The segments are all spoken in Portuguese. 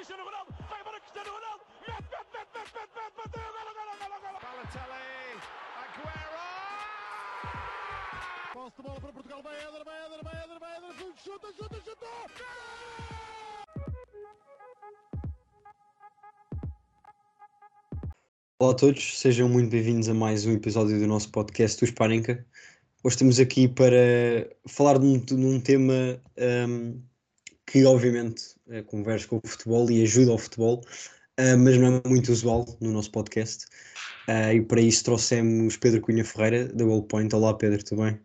Cristiano Ronaldo, vai embora Cristiano Ronaldo, mete, mete, mete, mete, mete, mete, bateu, golo, golo, golo, golo. Balotelli, Aguero! Posse de bola para Portugal, vai Éder, vai Éder, vai Éder, vai Éder, chuta, chuta, chuta! Olá a todos, sejam muito bem-vindos a mais um episódio do nosso podcast, o Sparenka. Hoje estamos aqui para falar de um, de um tema um, que, obviamente, é, conversa com o futebol e ajuda ao futebol, uh, mas não é muito usual no nosso podcast. Uh, e para isso trouxemos Pedro Cunha Ferreira, da Goalpoint. Olá, Pedro, tudo bem?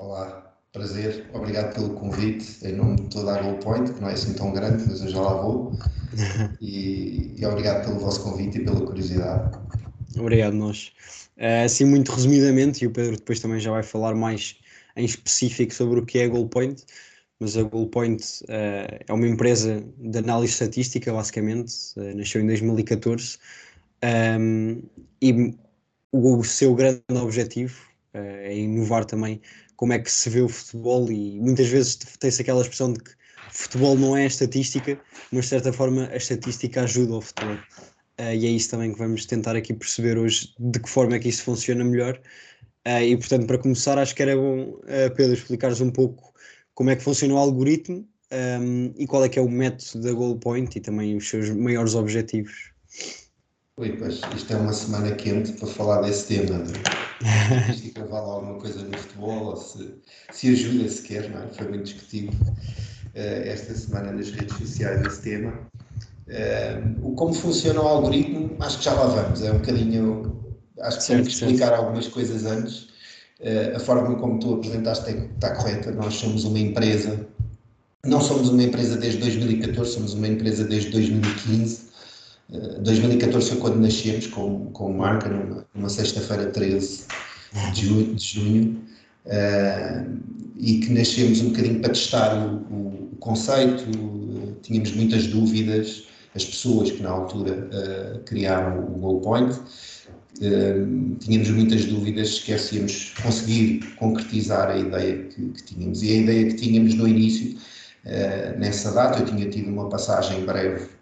Olá, prazer, obrigado pelo convite em nome de toda a Goalpoint, que não é assim tão grande, mas eu já lá vou. e, e obrigado pelo vosso convite e pela curiosidade. Obrigado, nós. Assim, muito resumidamente, e o Pedro depois também já vai falar mais em específico sobre o que é a Goalpoint, mas a Goalpoint uh, é uma empresa de análise estatística, basicamente, uh, nasceu em 2014, um, e o, o, seu grande objetivo é inovar também como é que se vê o futebol, e muitas vezes tem-se aquela expressão de que futebol não é estatística, mas de certa forma a estatística ajuda ao futebol. Uh, e é isso também que vamos tentar aqui perceber hoje de que forma é que isso funciona melhor. Uh, e portanto, para começar, acho que era bom, uh, Pedro, explicares um pouco como é que funciona o algoritmo um, e qual é que é o método da Goal Point e também os seus maiores objetivos. Oi, pois, isto é uma semana quente para falar desse tema. Se vale alguma coisa no futebol ou se, se ajuda sequer, não é? Foi muito discutido esta semana nas redes sociais esse tema. Uh, como funciona o algoritmo, acho que já lá vamos. É um bocadinho. Acho que tenho que explicar algumas coisas antes. Uh, a forma como tu apresentaste está correta. Nós somos uma empresa, não somos uma empresa desde 2014, somos uma empresa desde 2015. Uh, 2014 foi quando nascemos, com, com marca, numa, numa sexta-feira 13 de junho. De junho uh, e que nascemos um bocadinho para testar o, o, o conceito, tínhamos muitas dúvidas, as pessoas que na altura uh, criaram o GoPoint, uh, tínhamos muitas dúvidas se queríamos conseguir concretizar a ideia que, que, tínhamos. E a ideia que tínhamos no início, uh, nessa data, eu tinha tido uma passagem breve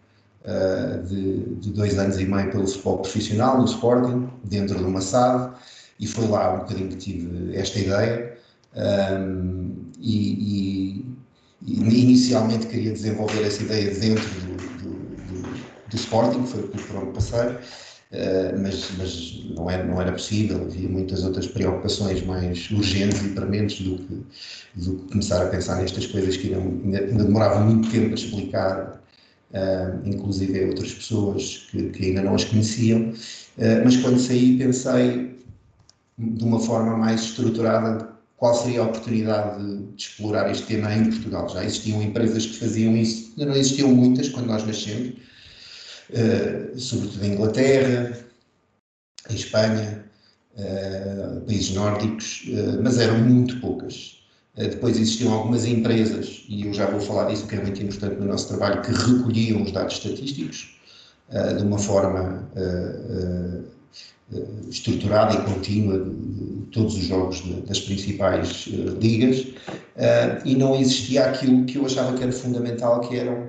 de, de, dois anos e meio pelo futebol profissional, no Sporting, dentro de uma SAD, e foi lá um bocadinho que tive esta ideia. Um, e, e, inicialmente queria desenvolver essa ideia dentro do, do Sporting, foi por onde passei, uh, mas, mas não, era, não era possível, havia muitas outras preocupações mais urgentes e prementes do que, do que começar a pensar nestas coisas que ainda, ainda demoravam muito tempo a explicar, uh, inclusive a outras pessoas que, que, ainda não as conheciam, uh, mas quando saí pensei de uma forma mais estruturada qual seria a oportunidade de, de, explorar este tema em Portugal. Já existiam empresas que faziam isso, ainda não existiam muitas quando nós nascemos, uh, sobretudo em Inglaterra, em Espanha, uh, países nórdicos, uh, mas eram muito poucas. depois existiam algumas empresas, e eu já vou falar disso, que é muito importante no nosso trabalho, que recolhiam os dados estatísticos de uma forma estruturada e contínua de, todos os jogos das principais ligas, e não existia aquilo que eu achava que era fundamental, que eram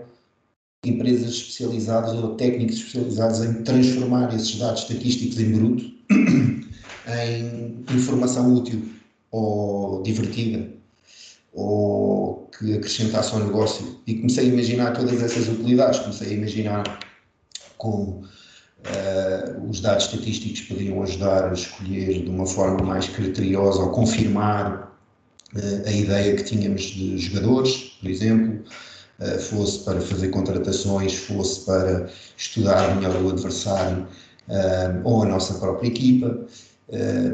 empresas especializadas ou técnicos especializados em transformar esses dados estatísticos em bruto em informação útil ou divertida ou que acrescentasse ao negócio. E comecei a imaginar todas essas utilidades, comecei a imaginar como uh, os dados estatísticos podiam ajudar a escolher de uma forma mais criteriosa ou confirmar uh, a ideia que tínhamos de jogadores, por exemplo, fosse para fazer contratações, fosse para estudar melhor o adversário eh, ou a nossa própria equipa, eh,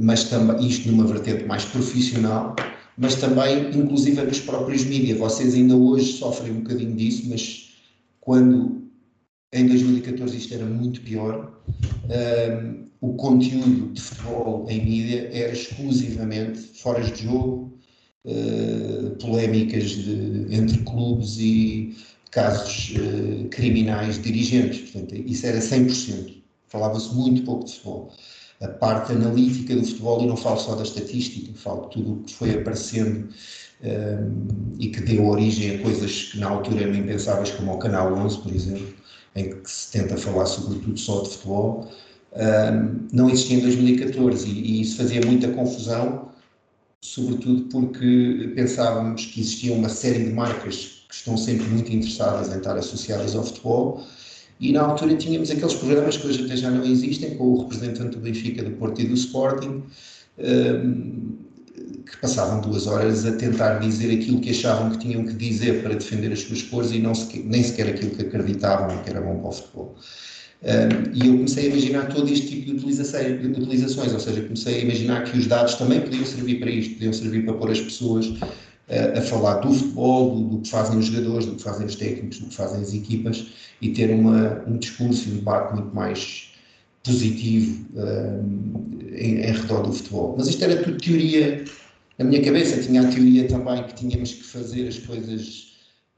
mas também isto numa vertente mais profissional, mas também inclusive nos próprios mídias. Vocês ainda hoje sofrem um bocadinho disso, mas quando em 2014 isto era muito pior, o conteúdo de futebol em mídia era exclusivamente fora de jogo, uh, polémicas de, entre clubes e casos uh, criminais dirigentes. Portanto, isso era 100%. Falava-se muito pouco de futebol. A parte analítica do futebol, e não falo só da estatística, falo de tudo o que foi aparecendo um, e que deu origem a coisas que na altura eram impensáveis, como o Canal 11, por exemplo, em que se tenta falar sobretudo só de futebol, um, não existia em 2014 e, e isso fazia muita confusão, sobretudo porque pensávamos que existia uma série de marcas que estão sempre muito interessadas em estar associadas ao futebol e na altura tínhamos aqueles programas que hoje até já não existem, com o representante do Benfica, do Porto e do Sporting, que passavam duas horas a tentar dizer aquilo que achavam que tinham que dizer para defender as suas cores e não sequer, nem sequer aquilo que acreditavam que era bom para o futebol. E eu comecei a imaginar todo este tipo de, utilizações, de utilizações, ou seja, comecei a imaginar que os dados também podiam servir para isto, podiam servir para pôr as pessoas uh, a falar do futebol, do, do, que fazem os jogadores, do que fazem os técnicos, do que fazem as equipas e ter uma, um discurso e um debate muito mais positivo um, em, em redor do futebol. Mas isto era tudo teoria na minha cabeça, tinha a teoria também que tínhamos que fazer as coisas,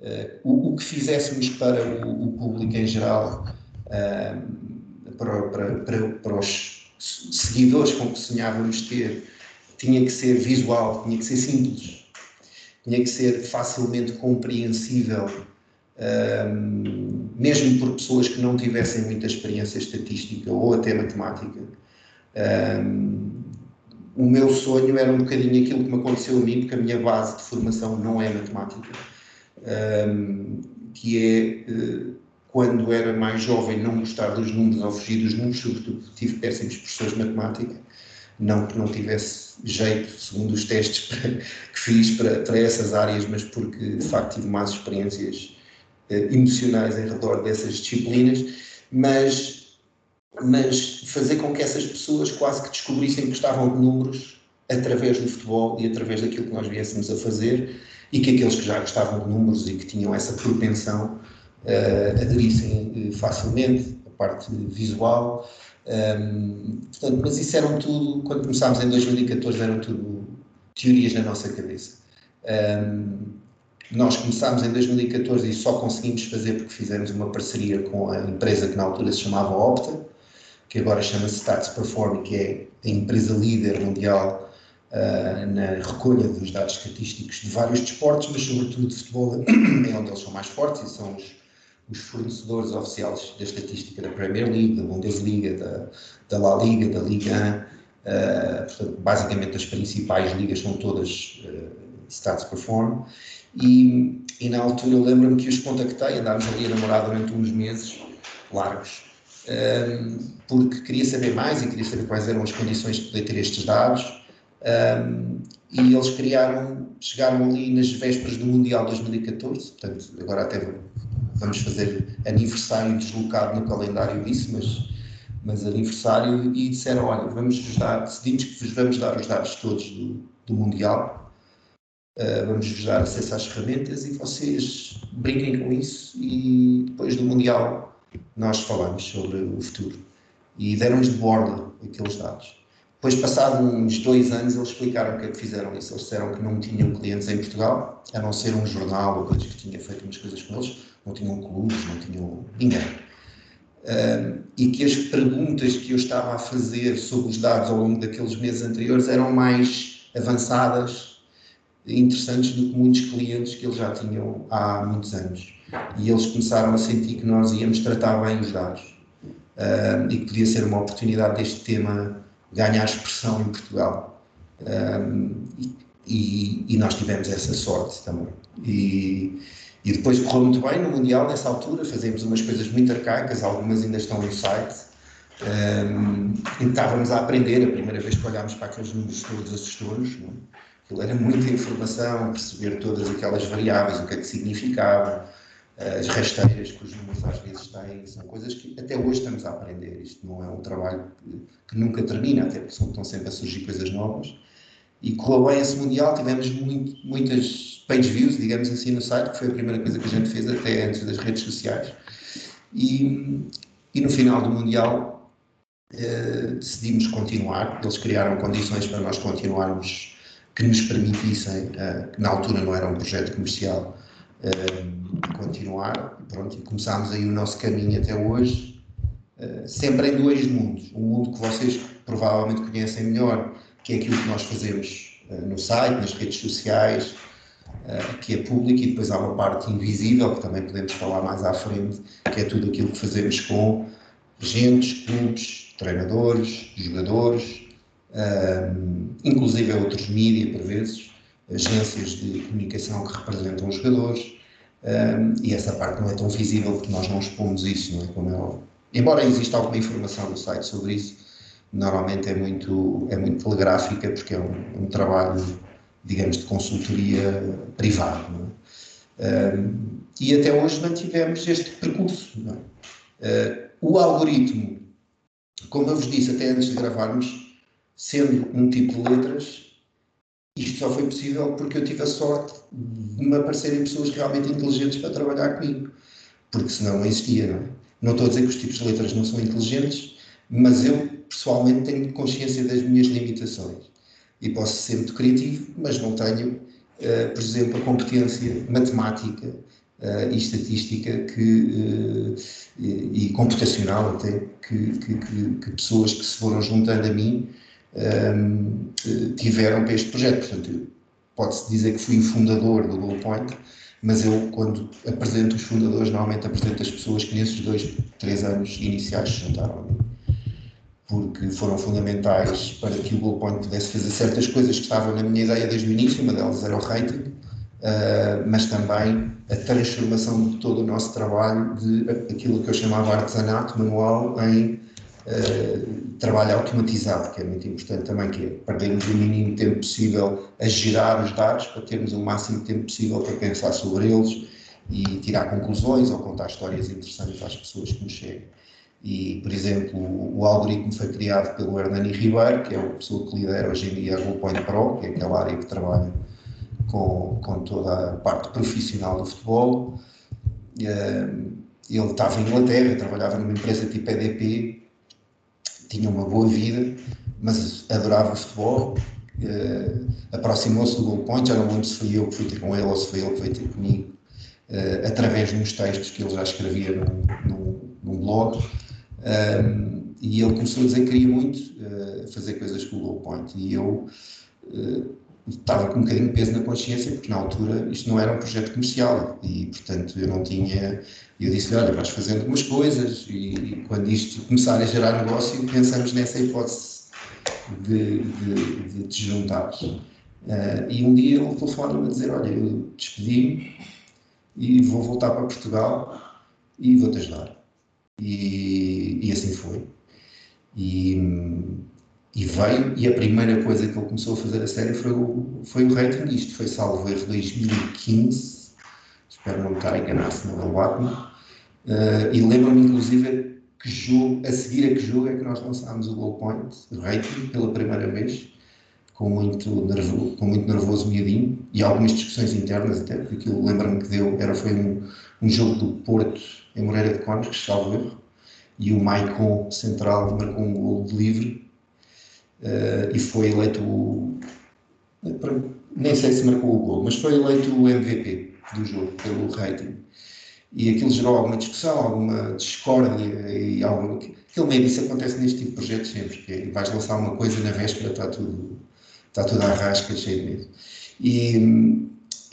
uh, o, o, que fizéssemos para o, o público em geral para, para, para, para, os seguidores com que sonhávamos ter, tinha que ser visual, tinha que ser simples, tinha que ser facilmente compreensível, mesmo por pessoas que não tivessem muita experiência estatística ou até matemática. O meu sonho era um bocadinho aquilo que me aconteceu a mim, porque a minha base de formação não é matemática, um, que é uh, quando era mais jovem, não gostar dos números ou fugir dos números, sobretudo tive péssimos professores de matemática, não que não tivesse jeito, segundo os testes para, que fiz para, para essas áreas, mas porque de facto tive más experiências eh, emocionais em redor dessas disciplinas, mas, mas fazer com que essas pessoas quase que descobrissem que gostavam de números através do futebol e através daquilo que nós viéssemos a fazer e que aqueles que já gostavam de números e que tinham essa propensão uh, aderissem facilmente, a parte visual. Um, portanto, mas isso eram tudo, quando começámos em 2014, eram tudo teorias na nossa cabeça. Um, nós começámos em 2014 e só conseguimos fazer porque fizemos uma parceria com a empresa que na altura se chamava Opta, que agora chama-se Stats Performing, que é a empresa líder mundial uh, na recolha dos dados estatísticos de vários desportos, mas sobretudo de futebol é onde eles são mais fortes e são os, os fornecedores oficiais da estatística da Premier League, da Bundesliga, da, da La Liga, da Liga 1. Uh, portanto, basicamente as principais ligas são todas uh, Stats Perform. E, e na altura eu lembro-me que os contactei, andámos ali a namorar durante uns meses largos, um, ehm, porque queria saber mais e queria saber quais eram as condições de poder ter estes dados. Um, e eles criaram, chegaram ali nas vésperas do Mundial 2014, portanto, agora até vamos fazer aniversário deslocado no calendário disso, mas, mas aniversário, e disseram: olha, vamos vos dar, decidimos que vos vamos dar os dados todos do, do Mundial, uh, vamos vos dar acesso às ferramentas e vocês brinquem com isso, e depois do Mundial nós falamos sobre o futuro. E deram-nos de borda aqueles dados. Depois, passado uns dois anos, eles explicaram o que é que fizeram isso. Eles disseram que não tinham clientes em Portugal, a não ser um jornal ou coisas que tinha feito umas coisas com eles, não tinham clubes, não tinham ninguém. E que as perguntas que eu estava a fazer sobre os dados ao longo daqueles meses anteriores eram mais avançadas, interessantes do que muitos clientes que eles já tinham há muitos anos. E eles começaram a sentir que nós íamos tratar bem os dados e que podia ser uma oportunidade deste tema ganhar expressão em Portugal. Um, e, e, nós tivemos essa sorte também. E, e depois correu muito bem no Mundial, nessa altura, fazemos umas coisas muito arcaicas, algumas ainda estão no site. Um, e estávamos a aprender, a primeira vez que olhámos para aqueles números todos assustou-nos. É? Aquilo era muita informação, perceber todas aquelas variáveis, o que é que significava, as rasteiras que os números às vezes têm, são coisas que até hoje estamos a aprender. Isto não é um trabalho que, nunca termina, até porque estão sempre a surgir coisas novas. E correu bem esse Mundial, tivemos muito, muitas page views, digamos assim, no site, que foi a primeira coisa que a gente fez até antes das redes sociais. E, e no final do Mundial eh, decidimos continuar, eles criaram condições para nós continuarmos que nos permitissem, eh, que na altura não era um projeto comercial, continuar. Pronto, e começámos aí o nosso caminho até hoje, uh, sempre em dois mundos. Um mundo que vocês provavelmente conhecem melhor, que é aquilo que nós fazemos uh, no site, nas redes sociais, uh, que é público, e depois há uma parte invisível, que também podemos falar mais à frente, que é tudo aquilo que fazemos com agentes, clubes, treinadores, jogadores, um, inclusive outros mídias, por vezes, agências de comunicação que representam os jogadores, um, e essa parte não é tão visível porque nós não expomos isso, não é? Como é embora exista alguma informação no site sobre isso, normalmente é muito, é muito telegráfica porque é um, um trabalho, digamos, de consultoria privado. É? Um, e até hoje mantivemos este percurso. Uh, o algoritmo, como eu vos disse até antes de gravarmos, sendo um tipo de letras, isto só foi possível porque eu tive a sorte de me aparecerem pessoas realmente inteligentes para trabalhar comigo, porque senão não existia, não é? Não estou a dizer que os tipos de letras não são inteligentes, mas eu pessoalmente tenho consciência das minhas limitações e posso ser muito criativo, mas não tenho, uh, por exemplo, a competência matemática uh, e estatística que, uh, e, e, computacional até que, que, que, pessoas que se foram juntando a mim um, tiveram para este projeto. Portanto, pode-se dizer que fui o fundador do Low Point, mas eu, quando apresento os fundadores, normalmente apresento as pessoas que nesses dois, três anos iniciais se juntaram. Porque foram fundamentais para que o Goal Point pudesse fazer certas coisas que estavam na minha ideia desde o início, uma delas era o rating, uh, mas também a transformação de todo o nosso trabalho de aquilo que eu chamava artesanato manual em uh, trabalho automatizado, que é muito importante também, que é perdermos o mínimo tempo possível a gerar os dados para termos o máximo tempo possível para pensar sobre eles e tirar conclusões ou contar histórias interessantes às pessoas que nos chegam. E, por exemplo, o, algoritmo foi criado pelo Hernani Ribeiro, que é a pessoa que lidera hoje em dia a GoPoint Pro, que é aquela área que trabalha com, com toda a parte profissional do futebol. Eh, ele estava em Inglaterra, trabalhava numa empresa tipo EDP, tinha uma boa vida, mas adorava futebol. Uh, Aproximou-se do Goal Point, já não lembro se foi eu que fui ter com ele ou se foi ele que veio ter comigo, uh, através de uns textos que ele já escrevia num, num, num blog. Um, ehm, e ele começou a dizer que queria muito uh, fazer coisas com o Goal Point. E eu estava com um bocadinho de peso na consciência, porque na altura isto não era um projeto comercial e, portanto, eu não tinha. Eu disse: olha, vais fazendo umas coisas e, e quando isto começar a gerar negócio, pensamos nessa hipótese de, de, de te juntar. Uh, e um dia ele telefona-me a dizer: olha, eu despedi-me e vou voltar para Portugal e vou-te ajudar. E, e assim foi. E, e veio, e a primeira coisa que ele começou a fazer a série foi o, foi o rating. Isto foi salvo erro 2015, espero não estar a enganar, se não bate-me. Uh, e lembro-me, inclusive, que jogo, a seguir a que jogo é que nós lançámos o Goal Point, o rating, pela primeira vez, com muito, nervo, com muito nervoso miadinho, e algumas discussões internas até, porque aquilo lembro-me que deu, era, foi um, um jogo do Porto em Moreira de Cónicos, salvo erro, e o Maicon central marcou um gol de livre uh, e foi eleito nem sei se marcou o gol, mas foi eleito o MVP do jogo pelo rating. E aquilo gerou alguma discussão, alguma discórdia e alguma. Aquilo meio disso acontece neste tipo de projetos sempre, que é, vais lançar uma coisa na véspera está tudo, está tudo à rasca, cheio de medo. E,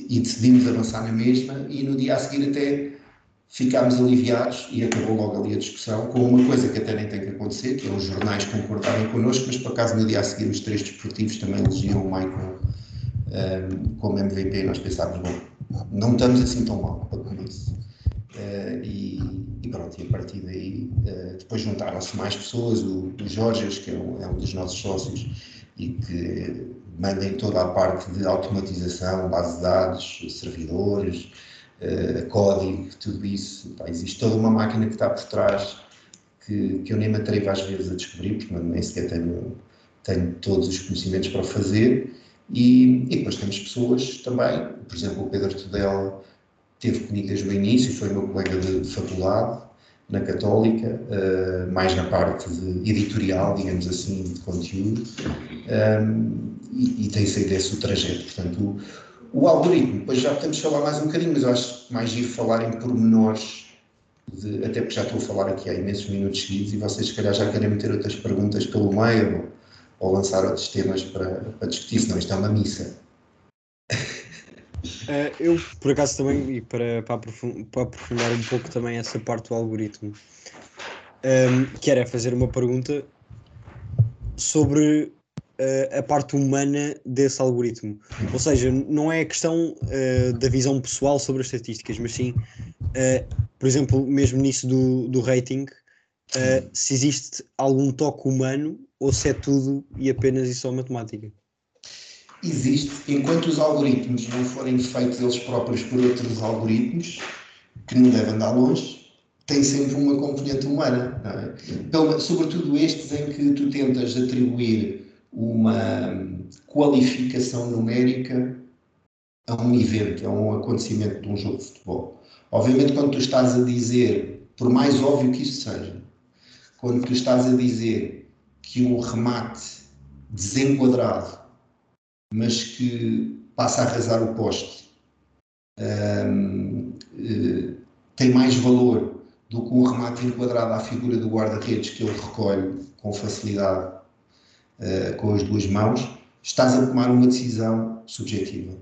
e decidimos avançar na mesma e no dia a seguir até ficámos aliviados e acabou logo ali a discussão com uma coisa que até nem tem que acontecer, que é os jornais concordarem connosco, mas por acaso no dia a seguir os três desportivos também elegiam o Michael um, como MVP nós pensámos, bom, não estamos assim tão mal para com isso. Uh, e, e, pronto, e a partir daí uh, depois juntaram-se mais pessoas, o, o Jorge, que é um, é um dos nossos sócios e que manda em toda a parte de automatização, base de dados, servidores, uh, código, tudo isso. Pá, existe toda uma máquina que está por trás que, que eu nem me atrevo às vezes a descobrir, porque nem sequer tenho, tenho todos os conhecimentos para fazer. E, e depois temos pessoas também, por exemplo, o Pedro Tudela teve comigo desde o início, foi meu colega de faculdade na Católica, uh, mais na parte editorial, digamos assim, de conteúdo, um, ehm, e, e tem sido esse o trajeto. Portanto, o, o algoritmo, depois já podemos falar mais um bocadinho, mas eu acho mais giro falar em pormenores, de, até porque já estou a falar aqui há imensos minutos seguidos e vocês, se calhar, já querem meter outras perguntas pelo meio ou, ou lançar outros temas para, para discutir, senão isto é uma missa. Uh, eu, por acaso, também, e para, para, aprofundar um pouco também essa parte do algoritmo, um, quero é fazer uma pergunta sobre a parte humana desse algoritmo. Ou seja, não é a questão uh, da visão pessoal sobre as estatísticas, mas sim, por exemplo, mesmo nisso do, do rating, se existe algum toque humano ou se é tudo e apenas e só matemática existe enquanto os algoritmos não forem feitos eles próprios por outros algoritmos, que não devem andar longe, tem sempre uma componente humana, é? sobretudo estes em que tu tentas atribuir uma qualificação numérica a um evento, a um acontecimento de um jogo de futebol. Obviamente, quando tu estás a dizer, por mais óbvio que isso seja, quando tu estás a dizer que um remate desenquadrado mas que passa a arrasar o poste, um, uh, tem mais valor do que um remate enquadrado à figura do guarda-redes que ele recolhe com facilidade uh, com as duas mãos, estás a tomar uma decisão subjetiva.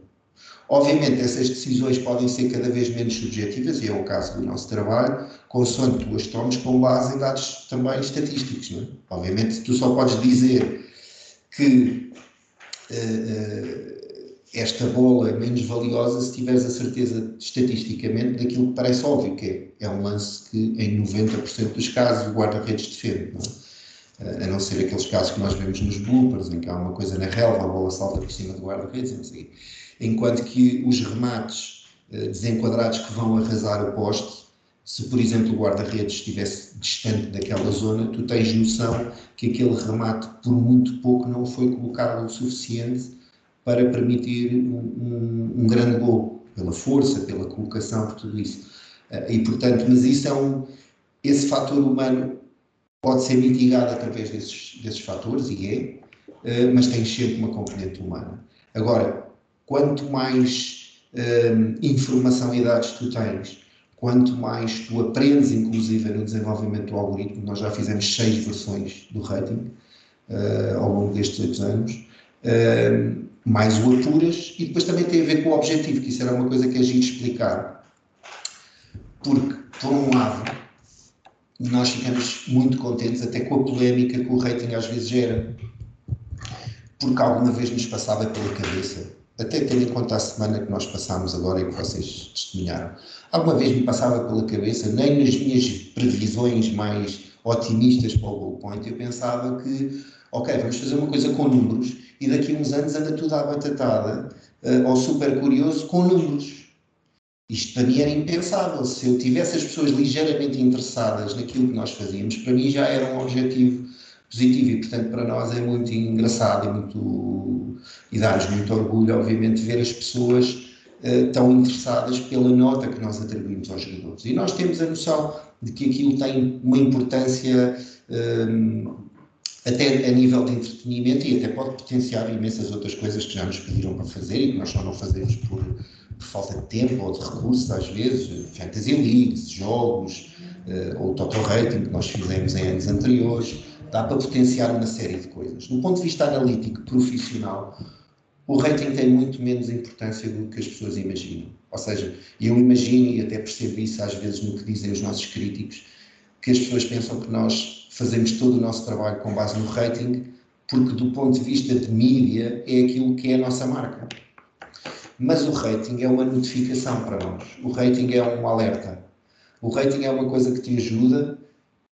Obviamente, essas decisões podem ser cada vez menos subjetivas, e é o caso do nosso trabalho, consoante tu as tomes com base em dados também estatísticos. Não é? Obviamente, tu só podes dizer que uh, esta bola é menos valiosa se tiveres a certeza estatisticamente daquilo que parece óbvio, que é, é um lance que em 90% dos casos o guarda-redes defende. Não é? A não ser aqueles casos que nós vemos nos bloopers, em que há uma coisa na relva, a bola salta por cima do guarda-redes, enquanto que os remates uh, desenquadrados que vão arrasar o poste, se por exemplo o guarda-redes estivesse distante daquela zona, tu tens noção que aquele remate, por muito pouco, não foi colocado o suficiente para permitir um, um, um grande gol, pela força, pela colocação, por tudo isso. Uh, e portanto, mas isso é um, esse fator humano pode ser mitigado através desses, desses fatores, e é, uh, mas tem sempre uma componente humana. Agora, quanto mais uh, informação e dados tu tens, quanto mais tu aprendes, inclusive no desenvolvimento do algoritmo, nós já fizemos seis versões do rating uh, ao longo destes oito anos, uh, mais o apuras e depois também tem a ver com o objetivo, que isso era uma coisa que a gente explicar. Porque, por um lado, nós ficamos muito contentes até com a polémica que o rating às vezes gera. Porque alguma vez nos passava pela cabeça, até tendo em conta a semana que nós passámos agora e que vocês testemunharam, Alguma vez me passava pela cabeça, nem nas minhas previsões mais otimistas para o Goal Point, eu pensava que, ok, vamos fazer uma coisa com números e daqui a uns anos anda tudo à batatada, uh, ou super curioso, com números. Isto para mim era impensável. Se eu tivesse as pessoas ligeiramente interessadas naquilo que nós fazíamos, para mim já era um objetivo positivo e, portanto, para nós é muito engraçado e, muito, e dá-nos muito orgulho, obviamente, ver as pessoas uh, tão interessadas pela nota que nós atribuímos aos jogadores. E nós temos a noção de que aquilo tem uma importância um, eh, até a nível de entretenimento e até pode potenciar imensas outras coisas que já nos pediram para fazer e que nós só não fazemos por, por falta de tempo ou de recursos, às vezes, fantasy leagues, jogos, uh, ou total rating que nós fizemos em anos anteriores, dá para potenciar uma série de coisas. Do ponto de vista analítico, profissional, o rating tem muito menos importância do que as pessoas imaginam. Ou seja, eu imagino e até percebo isso às vezes no que dizem os nossos críticos, que as pessoas pensam que nós fazemos todo o nosso trabalho com base no rating, porque do ponto de vista de mídia é aquilo que é a nossa marca. Mas o rating é uma notificação para nós. O rating é um alerta. O rating é uma coisa que te ajuda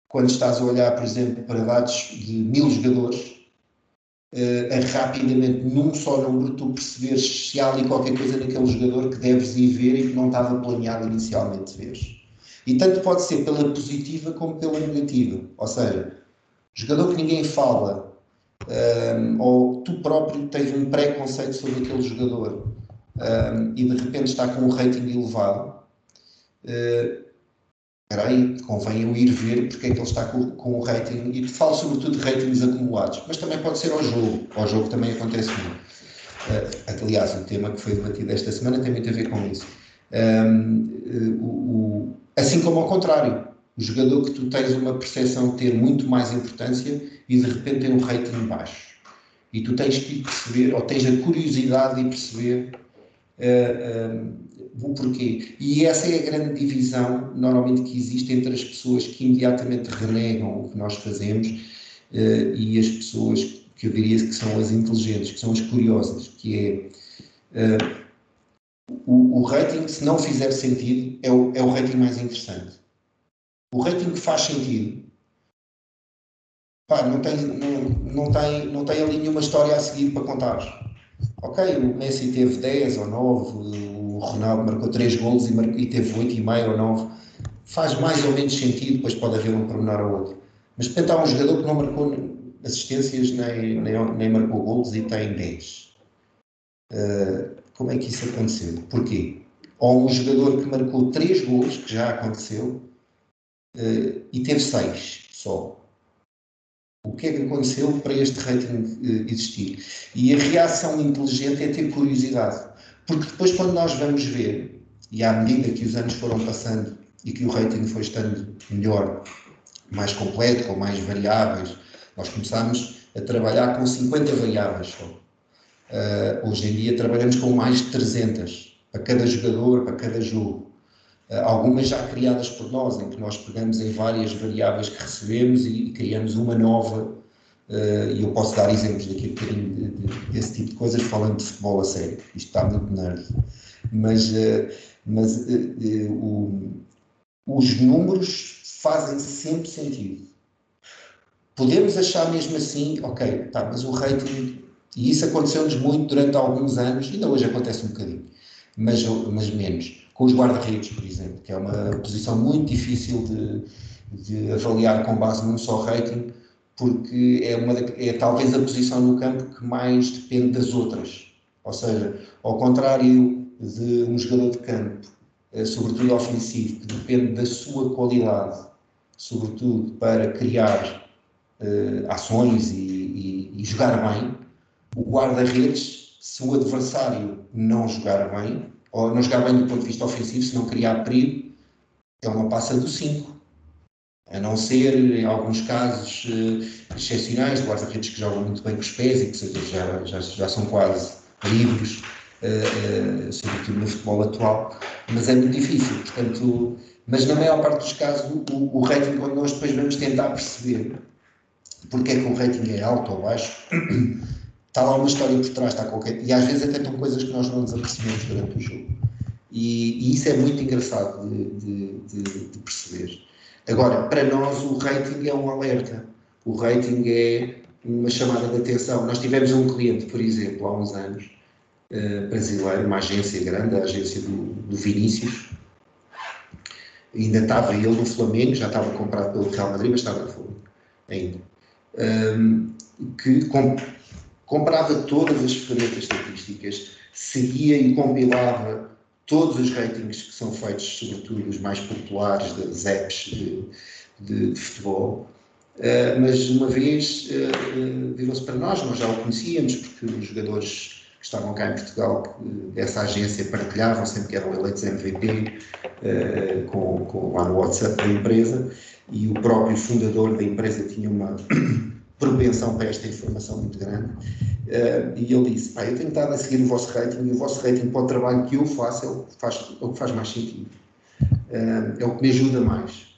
quando estás a olhar, por exemplo, para dados de mil jogadores uh, a rapidamente, num só número, tu perceberes se há ali qualquer coisa naquele jogador que deves ir ver e que não estava planeado inicialmente ver. E tanto pode ser pela positiva como pela negativa. Ou seja, jogador que ninguém fala, um, ehm, ou tu próprio tens um preconceito sobre aquele jogador um, e de repente está com um rating elevado, uh, espera aí, convém eu ir ver porque é que ele está com, o rating, e falo sobretudo de ratings acumulados, mas também pode ser ao jogo, ao jogo também acontece muito. Uh, aliás, o tema que foi debatido esta semana tem muito a ver com isso. Um, uh, o, o, assim como ao contrário, o jogador que tu tens uma percepção de ter muito mais importância e de repente tem um rating baixo. E tu tens que perceber, ou tens a curiosidade de perceber Uh, uh, o porquê. E essa é a grande divisão, normalmente, que existe entre as pessoas que imediatamente renegam o que nós fazemos uh, e as pessoas que eu diria que são as inteligentes, que são as curiosas, que é o, o, rating, se não fizer sentido, é o, é o rating mais interessante. O rating que faz sentido pá, não, tem, não, não, tem, não tem ali nenhuma história a seguir para contar. Ok, o Messi teve 10 ou 9, o Ronaldo marcou 3 golos e, e teve 8,5 ou 9. Faz mais ou menos sentido, depois pode haver um pormenor ou outro. Mas repente há um jogador que não marcou assistências nem, nem, nem marcou golos e tem 10. Uh, ah, como é que isso aconteceu? Porquê? Ou um jogador que marcou 3 golos, que já aconteceu, uh, e teve 6 só o que é que aconteceu para este rating uh, existir. E a reação inteligente é ter curiosidade. Porque depois, quando nós vamos ver, e à medida que os anos foram passando e que o rating foi estando melhor, mais completo, com mais variáveis, nós começámos a trabalhar com 50 variáveis só. Uh, hoje em dia trabalhamos com mais de 300 para cada jogador, para cada jogo. Eh, algumas já criadas por nós, em que nós pegamos em várias variáveis que recebemos e, criamos uma nova, eh, e eu posso dar exemplos daqui a bocadinho de, de, desse tipo de coisas, falando de futebol a sério, isto está muito nerd, mas, eh, mas o, os números fazem sempre sentido. Podemos achar mesmo assim, ok, tá, mas o rating, e isso aconteceu-nos muito durante alguns anos, ainda hoje acontece um bocadinho, mas, mas menos com os guarda-redes, por exemplo, que é uma posição muito difícil de, de avaliar com base num só rating, porque é, uma, é talvez a posição no campo que mais depende das outras. Ou seja, ao contrário de um jogador de campo, eh, sobretudo ofensivo, que depende da sua qualidade, sobretudo para criar uh, ações e, e, e jogar bem, o guarda-redes, se o adversário não jogar bem, ou não jogar bem do ponto de vista ofensivo, se não criar perigo, é uma passa do 5. A não ser, em alguns casos uh, excepcionais, de guarda-redes que jogam muito bem com os pés e que já, já, já são quase livres, uh, uh, sobretudo no futebol atual, mas é muito difícil. Portanto, mas na maior parte dos casos, o, o rating, quando nós depois vamos tentar perceber porque é que o rating é alto ou baixo, está lá uma história por trás, está qualquer. E às vezes até estão coisas que nós não nos apercebemos durante o jogo. E, e isso é muito engraçado de, de, de, de, perceber. Agora, para nós, o rating é um alerta. O rating é uma chamada de atenção. Nós tivemos um cliente, por exemplo, há uns anos, uh, brasileiro, uma agência grande, a agência do, do Vinícius. Ainda estava ele no Flamengo, já estava comprado pelo Real Madrid, mas estava no Flamengo ainda. Um, que com, comprava todas as ferramentas estatísticas, seguia e compilava todos os ratings que são feitos, sobretudo os mais populares das apps de, de, de futebol. Uh, mas uma vez uh, virou-se para nós, nós já o conhecíamos, porque os jogadores que estavam cá em Portugal, que, essa agência partilhavam sempre que eram eleitos MVP uh, com, com, lá no WhatsApp da empresa, e o próprio fundador da empresa tinha uma propensão para esta informação muito grande. Uh, e ele disse: Pá, eu tenho estado a seguir o vosso rating e o vosso rating para o trabalho que eu faço é o que faz, é o que faz mais sentido. Uh, é o que me ajuda mais.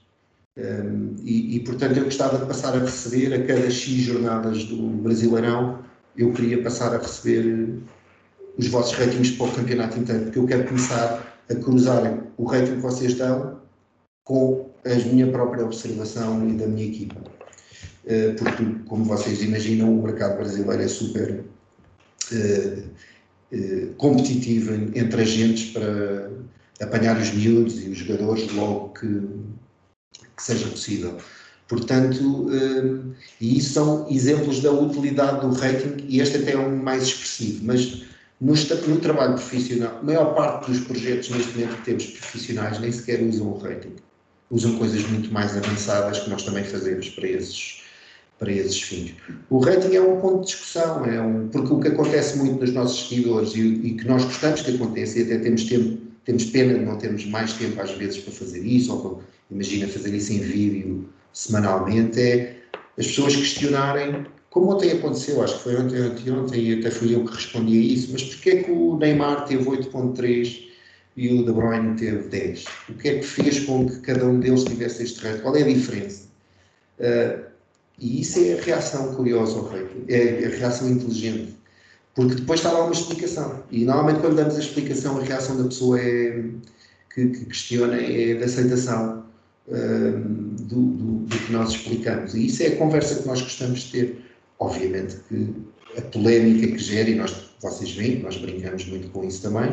Uh, e, e, portanto, eu gostava de passar a receber a cada X jornadas do Brasileirão, eu queria passar a receber os vossos ratings para o campeonato inteiro, porque eu quero começar a cruzar o rating que vocês dão com a minha própria observação e da minha equipa. Eh, porque, como vocês imaginam, o mercado brasileiro é super uh, uh, competitivo entre agentes para apanhar os miúdos e os jogadores logo que, que seja possível. Portanto, e isso são exemplos da utilidade do rating, e este até é um mais expressivo, mas no, no, trabalho profissional, a maior parte dos projetos neste momento que temos profissionais nem sequer usam o rating. Usam coisas muito mais avançadas que nós também fazemos para esses, para esses fins. O rating é um ponto de discussão, é um, porque o que acontece muito nos nossos seguidores e, e, que nós gostamos que aconteça e até temos tempo, temos pena de não termos mais tempo às vezes para fazer isso, ou imagina fazer isso em vídeo semanalmente, é as pessoas questionarem como ontem aconteceu, acho que foi ontem, ontem, ontem e até fui eu que respondi a isso, mas porquê é que o Neymar teve 8.3 e o De Bruyne teve 10? O que é que fez com que cada um deles tivesse este rating? Qual é a diferença? Uh, e isso é a reação curiosa ao rating, é a reação inteligente. Porque depois está lá uma explicação. E normalmente quando damos a explicação, a reação da pessoa é, que, que questiona é de aceitação um, do, do, do, que nós explicamos. E isso é a conversa que nós gostamos de ter. Obviamente que a polémica que gera, e nós, vocês veem, nós brincamos muito com isso também,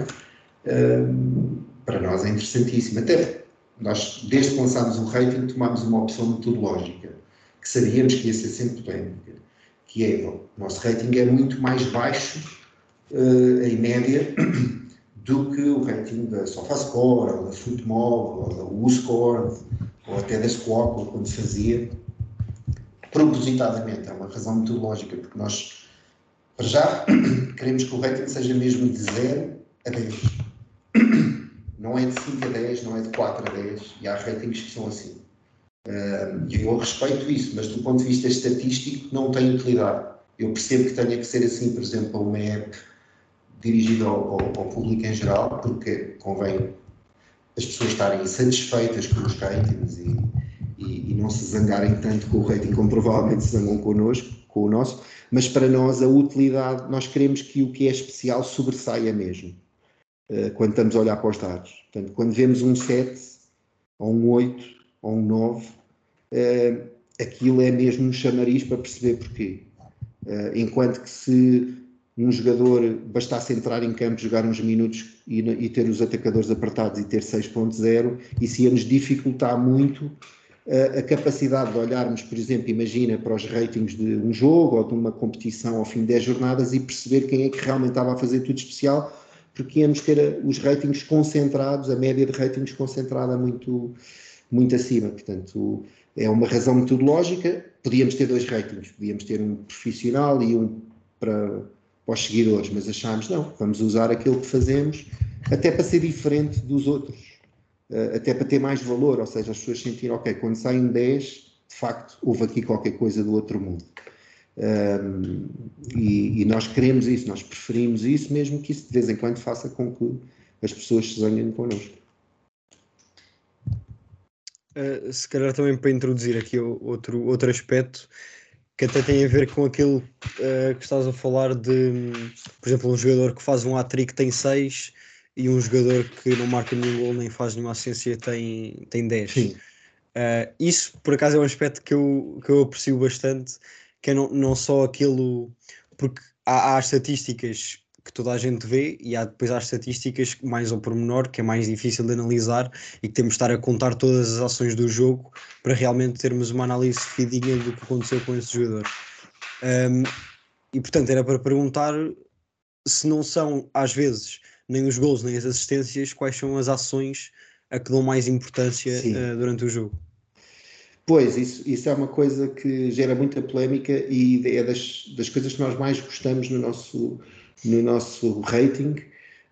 um, para nós é interessantíssimo. Até nós, desde que lançámos o rating, tomámos uma opção metodológica, que sabíamos que ia ser sempre polémica, que é, o nosso rating é muito mais baixo, uh, em média, do que o rating da SofaScore, ou da Footmob, ou da WhoScore, ou até da Squawk, quando se fazia, propositadamente, é uma razão metodológica, porque nós, para já, queremos que o rating seja mesmo de 0 a 10. Não é de 5 a 10, não é de 4 a 10, e há ratings que são assim. Eu respeito isso, mas do ponto de vista estatístico não tem utilidade. Eu percebo que tenha que ser assim, por exemplo, para uma app dirigida ao, ao, ao, público em geral, porque convém as pessoas estarem satisfeitas com os ratings e, e, e, não se zangarem tanto com o rating como provavelmente se zangam connosco, com o nosso, mas para nós a utilidade, nós queremos que o que é especial sobressaia mesmo, uh, quando estamos a olhar para os dados. Portanto, quando vemos um 7, ou um 8, ou um 9, uh, eh, aquilo é mesmo um chamariz para perceber porquê. Uh, enquanto que se um jogador bastasse entrar em campo, jogar uns minutos e, e ter os atacadores apertados e ter 6.0, isso ia nos dificultar muito a, a capacidade de olharmos, por exemplo, imagina para os ratings de um jogo ou de uma competição ao fim de 10 jornadas e perceber quem é que realmente estava a fazer tudo especial, porque íamos ter os ratings concentrados, a média de ratings concentrada muito, muito acima. Portanto, é uma razão metodológica. Podíamos ter dois ratings, podíamos ter um profissional e um para para os seguidores, mas achámos, não, vamos usar aquilo que fazemos até para ser diferente dos outros, uh, até para ter mais valor, ou seja, as pessoas sentirem, ok, quando saem 10, de facto, houve aqui qualquer coisa do outro mundo. Um, e, e, nós queremos isso, nós preferimos isso, mesmo que isso de vez em quando faça com que as pessoas se zanguem connosco. Uh, se calhar também para introduzir aqui outro, outro aspecto, que até tem a ver com aquilo uh, que estás a falar de, por exemplo, um jogador que faz um hat-trick tem 6 e um jogador que não marca nenhum gol nem faz nenhuma assistência tem, tem 10. Uh, eh, isso, por acaso, é um aspecto que eu, que eu aprecio bastante, que é não, não só aquilo, porque há, há estatísticas que toda a gente vê e há depois há estatísticas mais ao pormenor que é mais difícil de analisar e que temos de estar a contar todas as ações do jogo para realmente termos uma análise fidedigna do que aconteceu com esse jogador. Um, e portanto era para perguntar se não são às vezes nem os gols nem as assistências, quais são as ações a que dão mais importância uh, durante o jogo. Pois, isso, isso é uma coisa que gera muita polémica e é das, das coisas que nós mais gostamos no nosso, no nosso rating,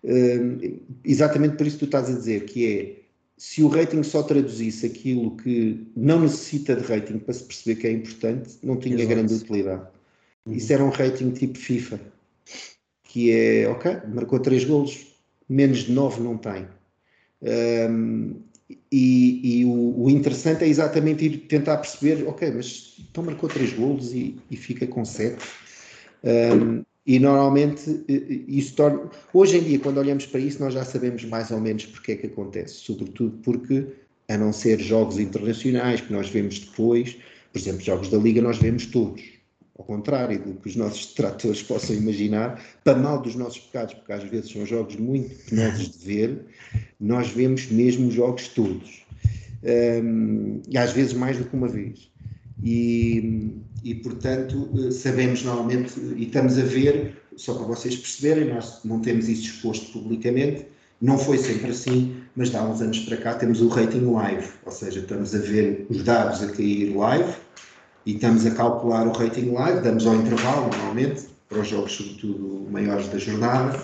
hum, exatamente por isso que tu estás a dizer, que é se o rating só traduzisse aquilo que não necessita de rating para se perceber que é importante, não tinha Exato. grande utilidade. Uhum. Isso era um rating tipo FIFA, que é, ok, marcou 3 golos, menos de 9 não tem. Um, e, e o, o, interessante é exatamente ir tentar perceber, ok, mas então marcou 3 golos e, e fica com 7. Um, e normalmente isso torna. Hoje em dia, quando olhamos para isso, nós já sabemos mais ou menos porque é que acontece. Sobretudo porque, a não ser jogos internacionais que nós vemos depois, por exemplo, jogos da Liga, nós vemos todos. Ao contrário do que os nossos detratores possam imaginar, para mal dos nossos pecados, porque às vezes são jogos muito penosos de ver, nós vemos mesmo os jogos todos. Um, e às vezes mais do que uma vez. E, e, portanto, eh, sabemos normalmente, e estamos a ver, só para vocês perceberem, nós não temos isso exposto publicamente, não foi sempre assim, mas há uns anos para cá temos o rating live, ou seja, estamos a ver os dados a cair live e estamos a calcular o rating live, damos ao intervalo, normalmente, para os jogos, sobretudo maiores da jornada,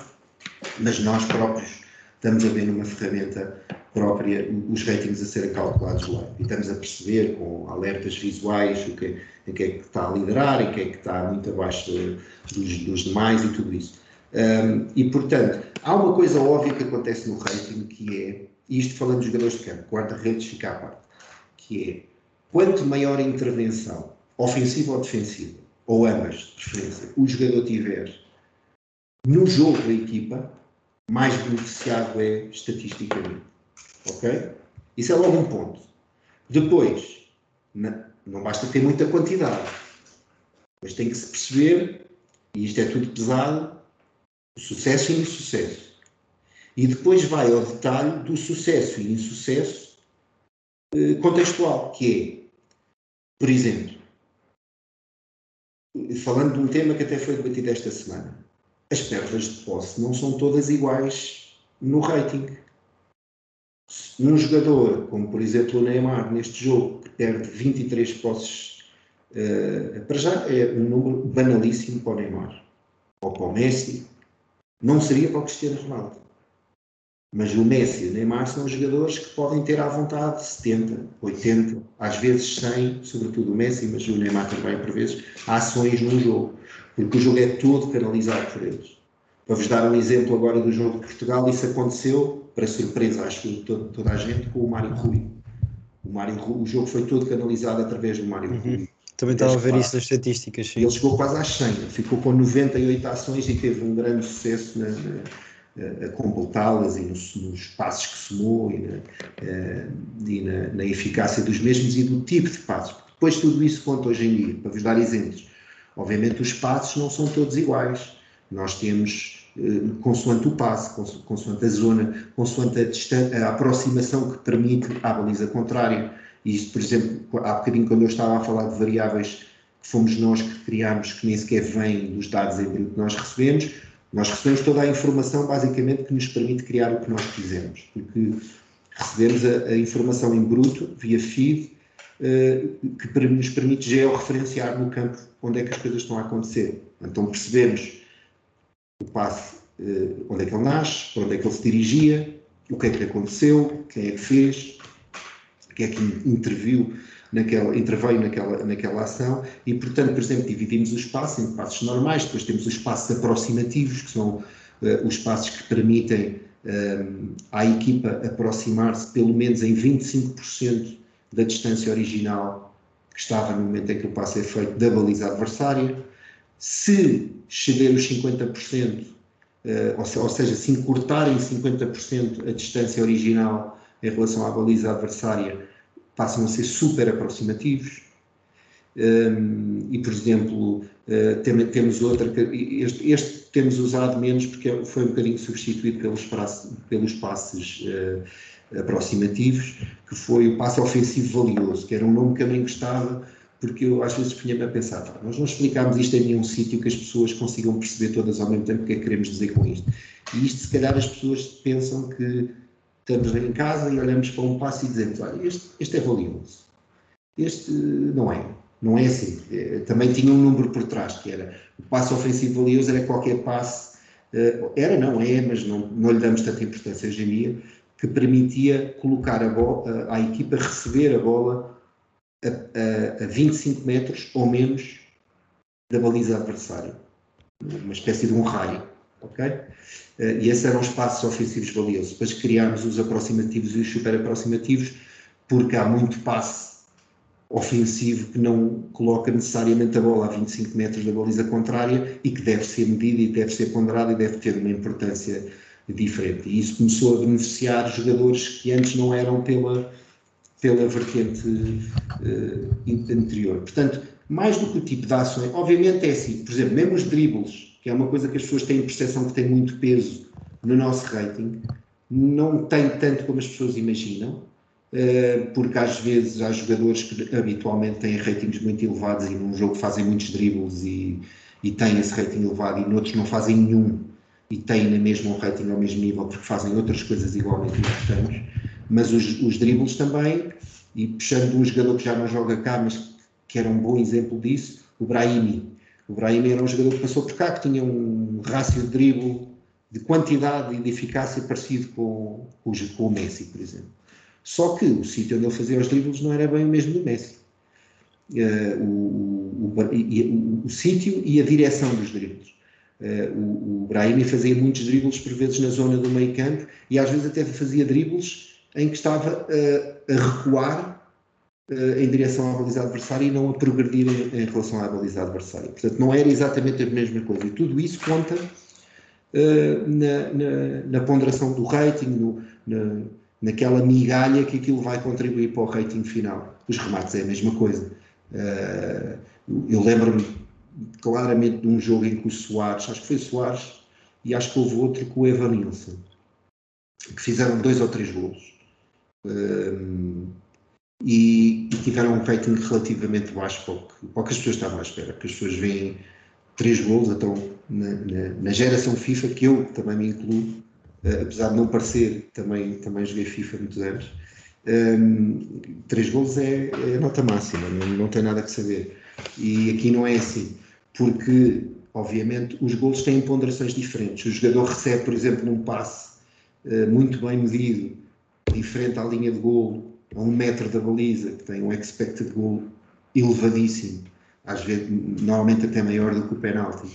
mas nós próprios estamos a ver numa ferramenta própria os ratings a serem calculados lá. E estamos a perceber com alertas visuais o que, o que é que está a liderar e o que é que está muito abaixo dos, dos demais e tudo isso. Um, e, portanto, há uma coisa óbvia que acontece no rating que é, e isto falando dos jogadores de campo, guarda-redes fica à parte, que é, quanto maior a intervenção, ofensiva ou defensiva, ou ambas, de preferência, o jogador tiver no jogo da equipa, mais beneficiado é estatisticamente. Ok? Isso é logo um ponto. Depois, não basta ter muita quantidade, mas tem que se perceber, e isto é tudo pesado, o sucesso e o insucesso. E depois vai ao detalhe do sucesso e insucesso eh, contextual, que é, por exemplo, falando de um tema que até foi debatido esta semana, as perdas de posse não são todas iguais no rating. Um jogador, como por exemplo o Neymar, neste jogo, que perde 23 posses, uh, para já é um número banalíssimo para o Neymar, ou para o Messi, não seria para o Cristiano Ronaldo. Mas o Messi e o Neymar são jogadores que podem ter à vontade 70, 80, às vezes 100, sobretudo o Messi, mas o Neymar também por vezes, ações num jogo, porque o jogo é todo canalizado por eles. Para vos dar um exemplo agora do jogo de Portugal, isso aconteceu, para surpresa acho de toda, toda a gente, com o Mário Rui. O, Mário Rui, o jogo foi todo canalizado através do Mário uhum. Rui. Também estava a ver isso nas estatísticas. Sim. Ele chegou quase às 100, ficou com 98 ações e teve um grande sucesso na, na, a completá-las e nos, nos, passos que somou e, na, eh, e na, na, eficácia dos mesmos e do tipo de passos. Depois tudo isso conta hoje em dia, para vos dar exemplos. Obviamente os passos não são todos iguais. Nós temos, eh, consoante o passo, consoante a zona, consoante a, a aproximação que permite à baliza contrária, e isto, por exemplo, há bocadinho quando eu estava a falar de variáveis que fomos nós que criámos, que nem sequer vêm dos dados em bruto que nós recebemos, nós recebemos toda a informação basicamente que nos permite criar o que nós quisermos, porque recebemos a, a informação em bruto, via feed, que nos permite georreferenciar no campo onde é que as coisas estão a acontecer. Então percebemos o passo, uh, onde é que ele nasce, para onde é que ele se dirigia, o que é que aconteceu, quem é que fez, que é que interviu naquela, interveio naquela, naquela ação e, portanto, por exemplo, dividimos o espaço em passos normais, depois temos os passos aproximativos, que são uh, os passos que permitem uh, à equipa aproximar-se pelo menos em 25% da distância original que estava no momento em que o passo é feito da baliza adversária. Se exceder os 50%, uh, ou, seja, se encurtarem 50% a distância original em relação à baliza adversária passam a ser super aproximativos. Um, e, por exemplo, uh, tem, temos outra, este, este, temos usado menos porque foi um bocadinho substituído pelos, pelos passes uh, aproximativos, que foi o passo ofensivo valioso, que era um nome que eu nem gostava, porque eu às vezes punha-me a pensar, nós não explicámos isto em nenhum sítio que as pessoas consigam perceber todas ao mesmo tempo o que é que queremos dizer com isto. E isto, se calhar, as pessoas pensam que estamos em casa e olhamos para um passo e dizemos, olha, este, este é valioso. Este não é. Não é assim. É, também tinha um número por trás, que era o passo ofensivo valioso era qualquer passe, eh, era, não é, mas não, não lhe damos tanta importância hoje em dia, que permitia colocar a, bola, a, a equipa receber a bola a, a, a 25 metros ou menos da baliza adversária. Uma espécie de um raio. ok? Eh, e esses eram os passos ofensivos valiosos. Depois criámos os aproximativos e os super aproximativos, porque há muito passe ofensivo que não coloca necessariamente a bola a 25 metros da baliza contrária e que deve ser medido e deve ser ponderado e deve ter uma importância diferente. E isso começou a beneficiar jogadores que antes não eram pela, pela vertente uh, anterior. Portanto, mais do que o tipo de ações, obviamente é assim, por exemplo, mesmo os dribbles, que é uma coisa que as pessoas têm percepção que tem muito peso no nosso rating, não tem tanto como as pessoas imaginam, eh, porque às vezes há jogadores que habitualmente têm ratings muito elevados e num jogo fazem muitos dribbles e, e têm esse rating elevado e noutros não fazem nenhum e têm na mesma um rating ao mesmo nível porque fazem outras coisas igualmente importantes, mas os, os dribbles também, e puxando um jogador que já não joga cá, mas que era um bom exemplo disso, o Brahimi. O Brahim era um jogador que passou por cá, que tinha um rácio de drible de quantidade e de eficácia parecido com, com, com o Messi, por exemplo. Só que o sítio onde ele fazia os dribles não era bem o mesmo do Messi. Uh, o, o, o, o sítio e a direção dos dribles. Uh, o, o Brahimi fazia muitos dribles por vezes na zona do meio campo e às vezes até fazia dribles em que estava uh, a recuar uh, em direção à baliza adversária e não a progredir em, em, relação à baliza adversária. Portanto, não era exatamente a mesma coisa. E tudo isso conta na, na, na, ponderação do rating, no, na, naquela migalha que aquilo vai contribuir para o rating final. Os remates é a mesma coisa. eu lembro-me claramente de um jogo em que o Soares, acho que foi Soares, e acho que houve outro com o Evan Nilsson, que fizeram dois ou três golos. Um, e, e, tiveram um rating relativamente baixo para o, que, para o que as pessoas estavam à espera, porque as pessoas veem três golos, então na, na, na, geração FIFA, que eu também me incluo, uh, apesar de não parecer, também, também joguei FIFA muitos anos, um, três golos é, é nota máxima, não, não tem nada que saber. E aqui não é assim porque, obviamente, os golos têm ponderações diferentes. O jogador recebe, por exemplo, num passe uh, muito bem medido, diferente à linha de golo, a um metro da baliza, que tem um expected goal elevadíssimo, às vezes, normalmente até maior do que o penalti,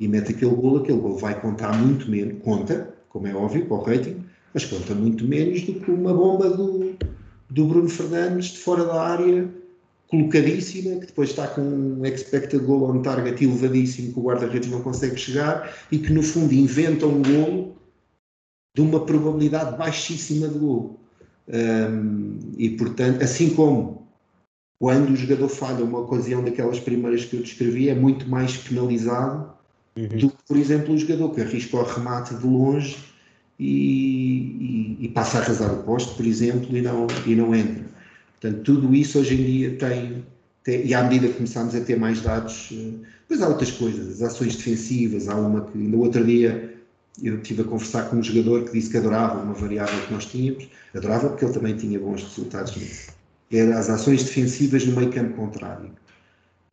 e mete aquele golo, aquele golo vai contar muito menos, conta, como é óbvio, para o rating, mas conta muito menos do que uma bomba do, do Bruno Fernandes de fora da área colocadíssima, que depois está com um expected goal on target elevadíssimo que o guarda-redes não consegue chegar e que no fundo inventa um golo de uma probabilidade baixíssima de golo. Um, e portanto, assim como quando o jogador falha uma ocasião daquelas primeiras que eu descrevi, é muito mais penalizado uhum. do que, por exemplo, o jogador que arrisca o remate de longe e, e, e passa a arrasar o poste, por exemplo, e não, e não entra. Portanto, tudo isso hoje em dia tem, tem, e à medida que começamos a ter mais dados, depois eh, há outras coisas, as ações defensivas, há uma que no outro dia eu estive a conversar com um jogador que disse que adorava uma variável que nós tínhamos, adorava porque ele também tinha bons resultados nisso, era as ações defensivas no meio campo contrário,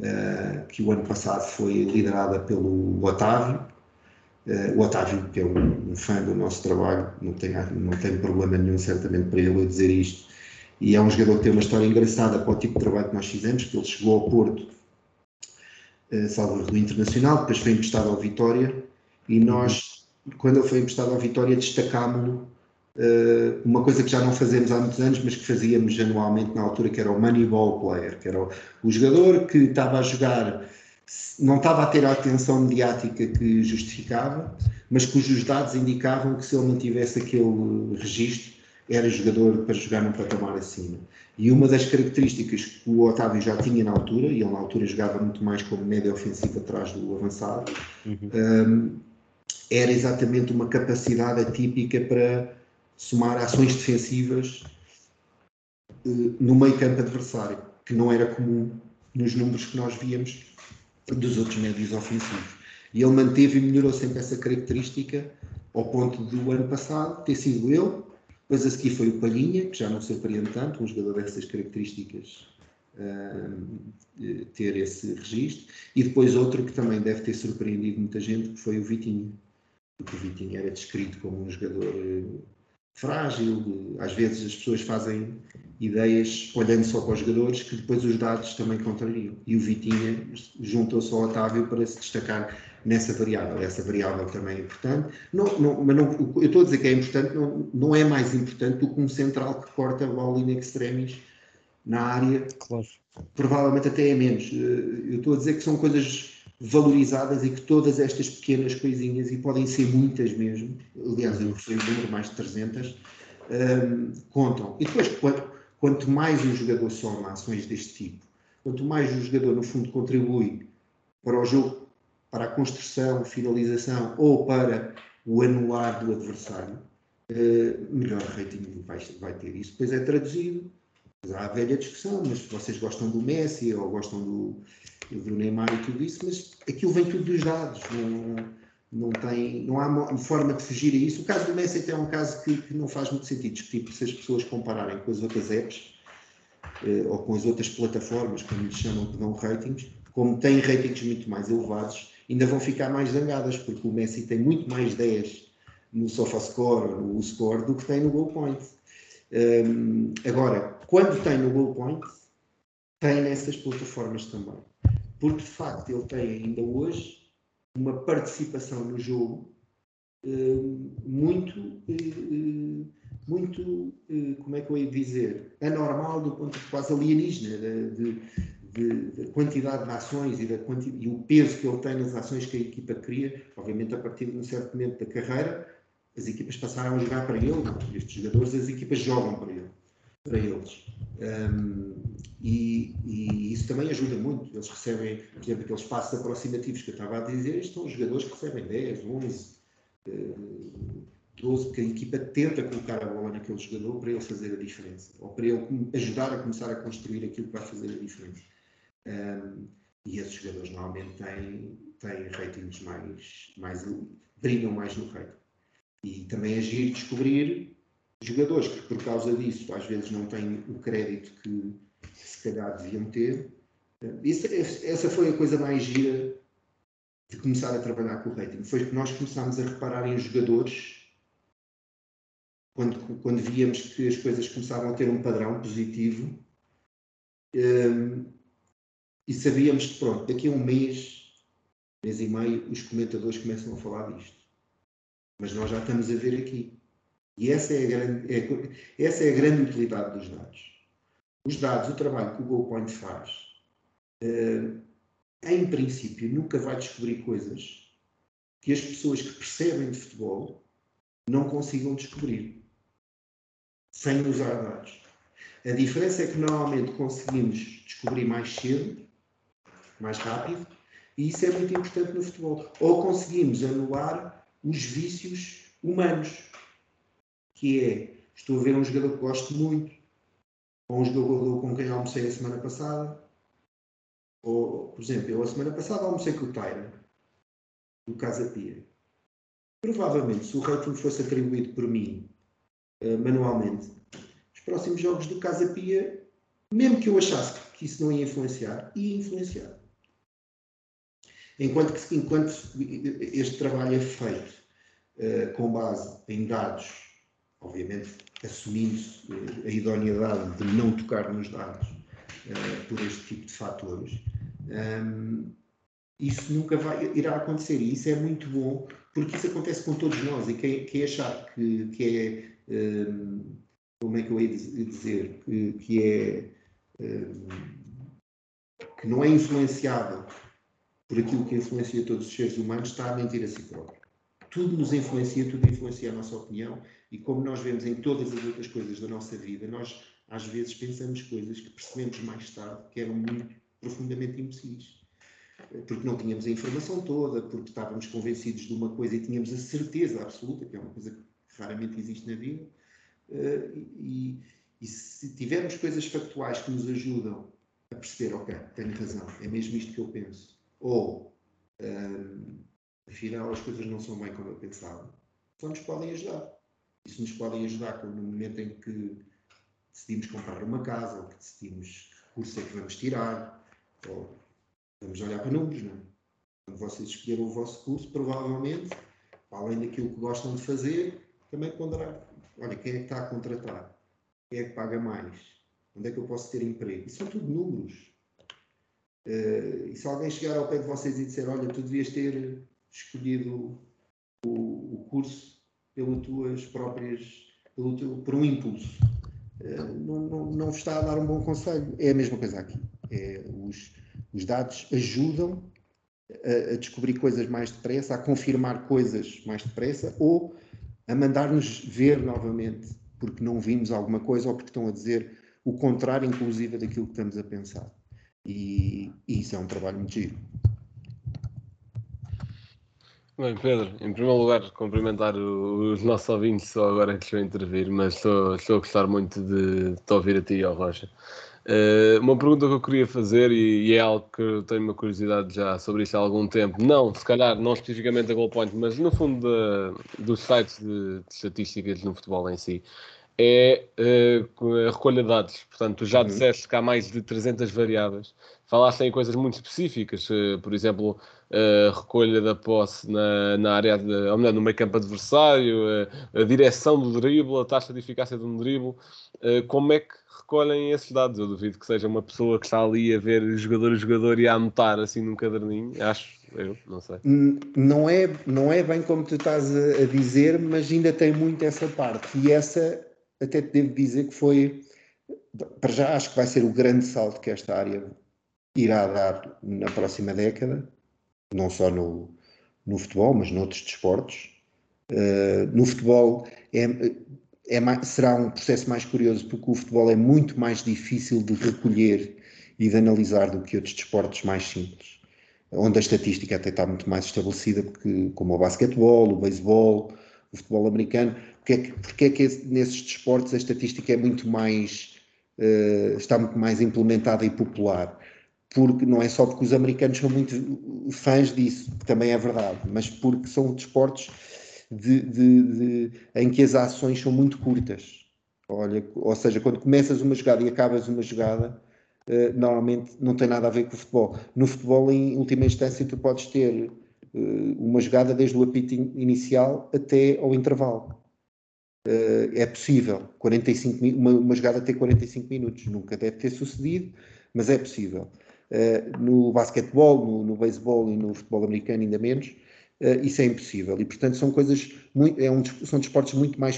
uh, que o ano passado foi liderada pelo Otávio, uh, o Otávio que é um, um, fã do nosso trabalho, não tem, não tem problema nenhum certamente para ele dizer isto, e é um jogador que tem uma história engraçada para o tipo de trabalho que nós fizemos, que ele chegou ao Porto, uh, salvo do Internacional, depois foi emprestado ao Vitória, e nós, quando ele foi emprestado ao Vitória, destacámos-lo uh, uma coisa que já não fazemos há muitos anos, mas que fazíamos anualmente na altura, que era o Moneyball Player, que era o, o jogador que estava a jogar, não estava a ter a atenção mediática que justificava, mas cujos dados indicavam que se ele mantivesse aquele registro, era jogador para jogar num patamar acima. E uma das características que o Otávio já tinha na altura, e ele na altura jogava muito mais como média ofensiva atrás do avançado, uhum. um, era exatamente uma capacidade atípica para somar ações defensivas uh, no meio campo adversário, que não era comum nos números que nós víamos dos outros médios ofensivos. E ele manteve e melhorou sempre essa característica ao ponto do ano passado ter sido ele depois a seguir foi o Palhinha, que já não surpreende tanto, um jogador dessas características uh, ter esse registro. E depois outro que também deve ter surpreendido muita gente, que foi o Vitinho. Porque o Vitinho era descrito como um jogador uh, frágil, às vezes as pessoas fazem ideias olhando só para os jogadores que depois os dados também contrariam. E o Vitinha juntou-se ao Otávio para se destacar nessa variável. Essa variável também é importante. Não, não, mas não, eu estou a dizer que é importante, não, não é mais importante do que um central que corta a bola in extremis na área. Claro. Provavelmente até é menos. Eh, eu estou a dizer que são coisas valorizadas e que todas estas pequenas coisinhas, e podem ser muitas mesmo, aliás, eu referi o número, mais de 300, um, ehm, contam. E depois, quanto, quanto mais um jogador soma ações deste tipo, quanto mais o jogador, no fundo, contribui para o jogo para a construção, finalização ou para o anular do adversário, eh, melhor rating vai, vai ter. Isso depois é traduzido. Há a velha discussão, mas vocês gostam do Messi ou gostam do, do Neymar e tudo isso, mas aquilo vem tudo dos dados. Não, não, tem, não há forma de fugir a isso. O caso do Messi até é um caso que, que não faz muito sentido discutir, se as pessoas compararem com as outras apps eh, ou com as outras plataformas, como lhes chamam, que dão ratings, como têm ratings muito mais elevados, ainda vão ficar mais zangadas, porque o Messi tem muito mais 10 no SofaScore no Score do que tem no Goal Point. Um, agora, quando tem no Goal Point, tem nessas plataformas também. Porque de facto ele tem ainda hoje uma participação no jogo muito, uh, muito, uh, como é que eu ia dizer, anormal do ponto de quase alienígena, de, de, de quantidade de ações e, da e o peso que ele tem nas ações que a equipa cria, obviamente a partir de um certo momento da carreira, as equipas passaram a jogar para ele, estes jogadores, as equipas jogam para ele, para eles. Um, e, e, isso também ajuda muito. Eles recebem, por exemplo, aqueles passos aproximativos que eu estava a dizer, estes são jogadores que recebem 10, 11, 12, porque a equipa tenta colocar a bola naquele jogador para ele fazer a diferença, ou para ele ajudar a começar a construir aquilo que vai fazer a diferença. Um, e esses jogadores normalmente têm, têm ratings mais, mais brilham mais no rating. E também agir descobrir jogadores que por causa disso às vezes não têm o crédito que, que se calhar deviam ter. Essa foi a coisa mais gira de começar a trabalhar com o rating. Foi que nós começámos a reparar em jogadores quando, quando víamos que as coisas começavam a ter um padrão positivo um, e sabíamos que pronto, daqui a um mês, mês e meio, os comentadores começam a falar disto. Mas nós já estamos a ver aqui. E essa é a grande, é, essa é a grande utilidade dos dados. Os dados, o trabalho que o GoPoint faz, uh, em princípio, nunca vai descobrir coisas que as pessoas que percebem de futebol não consigam descobrir sem usar dados. A diferença é que normalmente conseguimos descobrir mais cedo, mais rápido, e isso é muito importante no futebol. Ou conseguimos anular os vícios humanos, que é, estou a ver um jogador que gosto muito, ou um jogador com quem almocei a semana passada, ou, por exemplo, eu a semana passada almocei com o Tyra, do Casa Pia. Provavelmente, se o rating fosse atribuído por mim uh, manualmente, os próximos jogos do Casa Pia, mesmo que eu achasse que isso não ia influenciar, ia influenciar. Enquanto, enquanto este trabalho é feito uh, com base em dados, obviamente assumindo-se uh, a idoneidade de não tocar nos dados uh, por este tipo de fatores, um, isso nunca vai, irá acontecer. E isso é muito bom porque isso acontece com todos nós. E quem, quem achar que, que é um, como é que eu ia dizer que, que é um, que não é influenciável por aquilo que influencia todos os seres humanos está a mentir a si próprio tudo nos influencia, tudo influencia a nossa opinião e como nós vemos em todas as outras coisas da nossa vida, nós às vezes pensamos coisas que percebemos mais tarde que eram muito profundamente imbecis. Porque não tínhamos a informação toda, porque estávamos convencidos de uma coisa e tínhamos a certeza absoluta, que é uma coisa que raramente existe na vida. Eh, e, e se tivermos coisas factuais que nos ajudam a perceber, ok, tenho razão, é mesmo isto que eu penso, ou um, ehm, afinal as coisas não são bem como eu pensava, só nos podem ajudar. Isso nos podem ajudar no momento em que decidimos comprar uma casa, ou que decidimos que curso é que vamos tirar, ou vamos olhar para números, não é? Quando vocês escolheram o vosso curso, provavelmente, além daquilo que gostam de fazer, também ponderar. Olha, quem é que está a contratar? Quem é que paga mais? Onde é que eu posso ter emprego? Isso são tudo números. Uh, e se alguém chegar ao pé de vocês e disser, olha, tu devias ter escolhido o, o curso pelas tuas próprias, pelo teu, por um impulso, uh, não, não, não vos está a dar um bom conselho. É a mesma coisa aqui. É, os, os dados ajudam a, a, descobrir coisas mais depressa, a confirmar coisas mais depressa ou a mandar-nos ver novamente porque não vimos alguma coisa ou porque estão a dizer o contrário, inclusive, daquilo que estamos a pensar. E, e isso é um trabalho muito giro. Bem, Pedro, em primeiro lugar, cumprimentar os nossos ouvintes só agora que estou a intervir, mas estou, estou a gostar muito de te ouvir a ti e ao Rocha. Uh, uma pergunta que eu queria fazer, e, e, é algo que eu tenho uma curiosidade já sobre isto há algum tempo, não, se calhar, não especificamente a Goalpoint, mas no fundo de, dos sites de, de, estatísticas no futebol em si, é uh, a recolha de dados. Portanto, tu já uhum. disseste que há mais de 300 variáveis, falaste em coisas muito específicas, uh, por exemplo, a recolha da posse na, na área, de, ou melhor, no meio campo adversário, a, a direção do drible, a taxa de eficácia de um drible. Como é que recolhem esses dados? Eu duvido que seja uma pessoa que está ali a ver jogador a jogador e a anotar assim num caderninho. Acho, eu, não sei. Não é, não é bem como tu estás a, a dizer, mas ainda tem muito essa parte. E essa, até te devo dizer que foi, para já acho que vai ser o grande salto que esta área irá dar na próxima década, não só no, no futebol, mas noutros desportos. Uh, no futebol é, é será um processo mais curioso porque o futebol é muito mais difícil de recolher e de analisar do que outros desportos mais simples, onde a estatística até está muito mais estabelecida, porque, como o basquetebol, o beisebol, o futebol americano, porque é que, porque é que nesses desportos a estatística é muito mais, uh, está muito mais implementada e popular? porque não é só porque os americanos são muito fãs disso, que também é verdade, mas porque são desportos de, de, de, em que as ações são muito curtas. Olha, ou seja, quando começas uma jogada e acabas uma jogada, uh, normalmente não tem nada a ver com o futebol. No futebol, em última instância, tu podes ter uh, uma jogada desde o apito inicial até ao intervalo. Uh, é possível 45, uma, uma jogada ter 45 minutos. Nunca deve ter sucedido, mas é possível. Uh, no basquetebol, no, no beisebol e no futebol americano ainda menos, uh, isso é impossível. E, portanto, são coisas, muito, é um, são desportos muito mais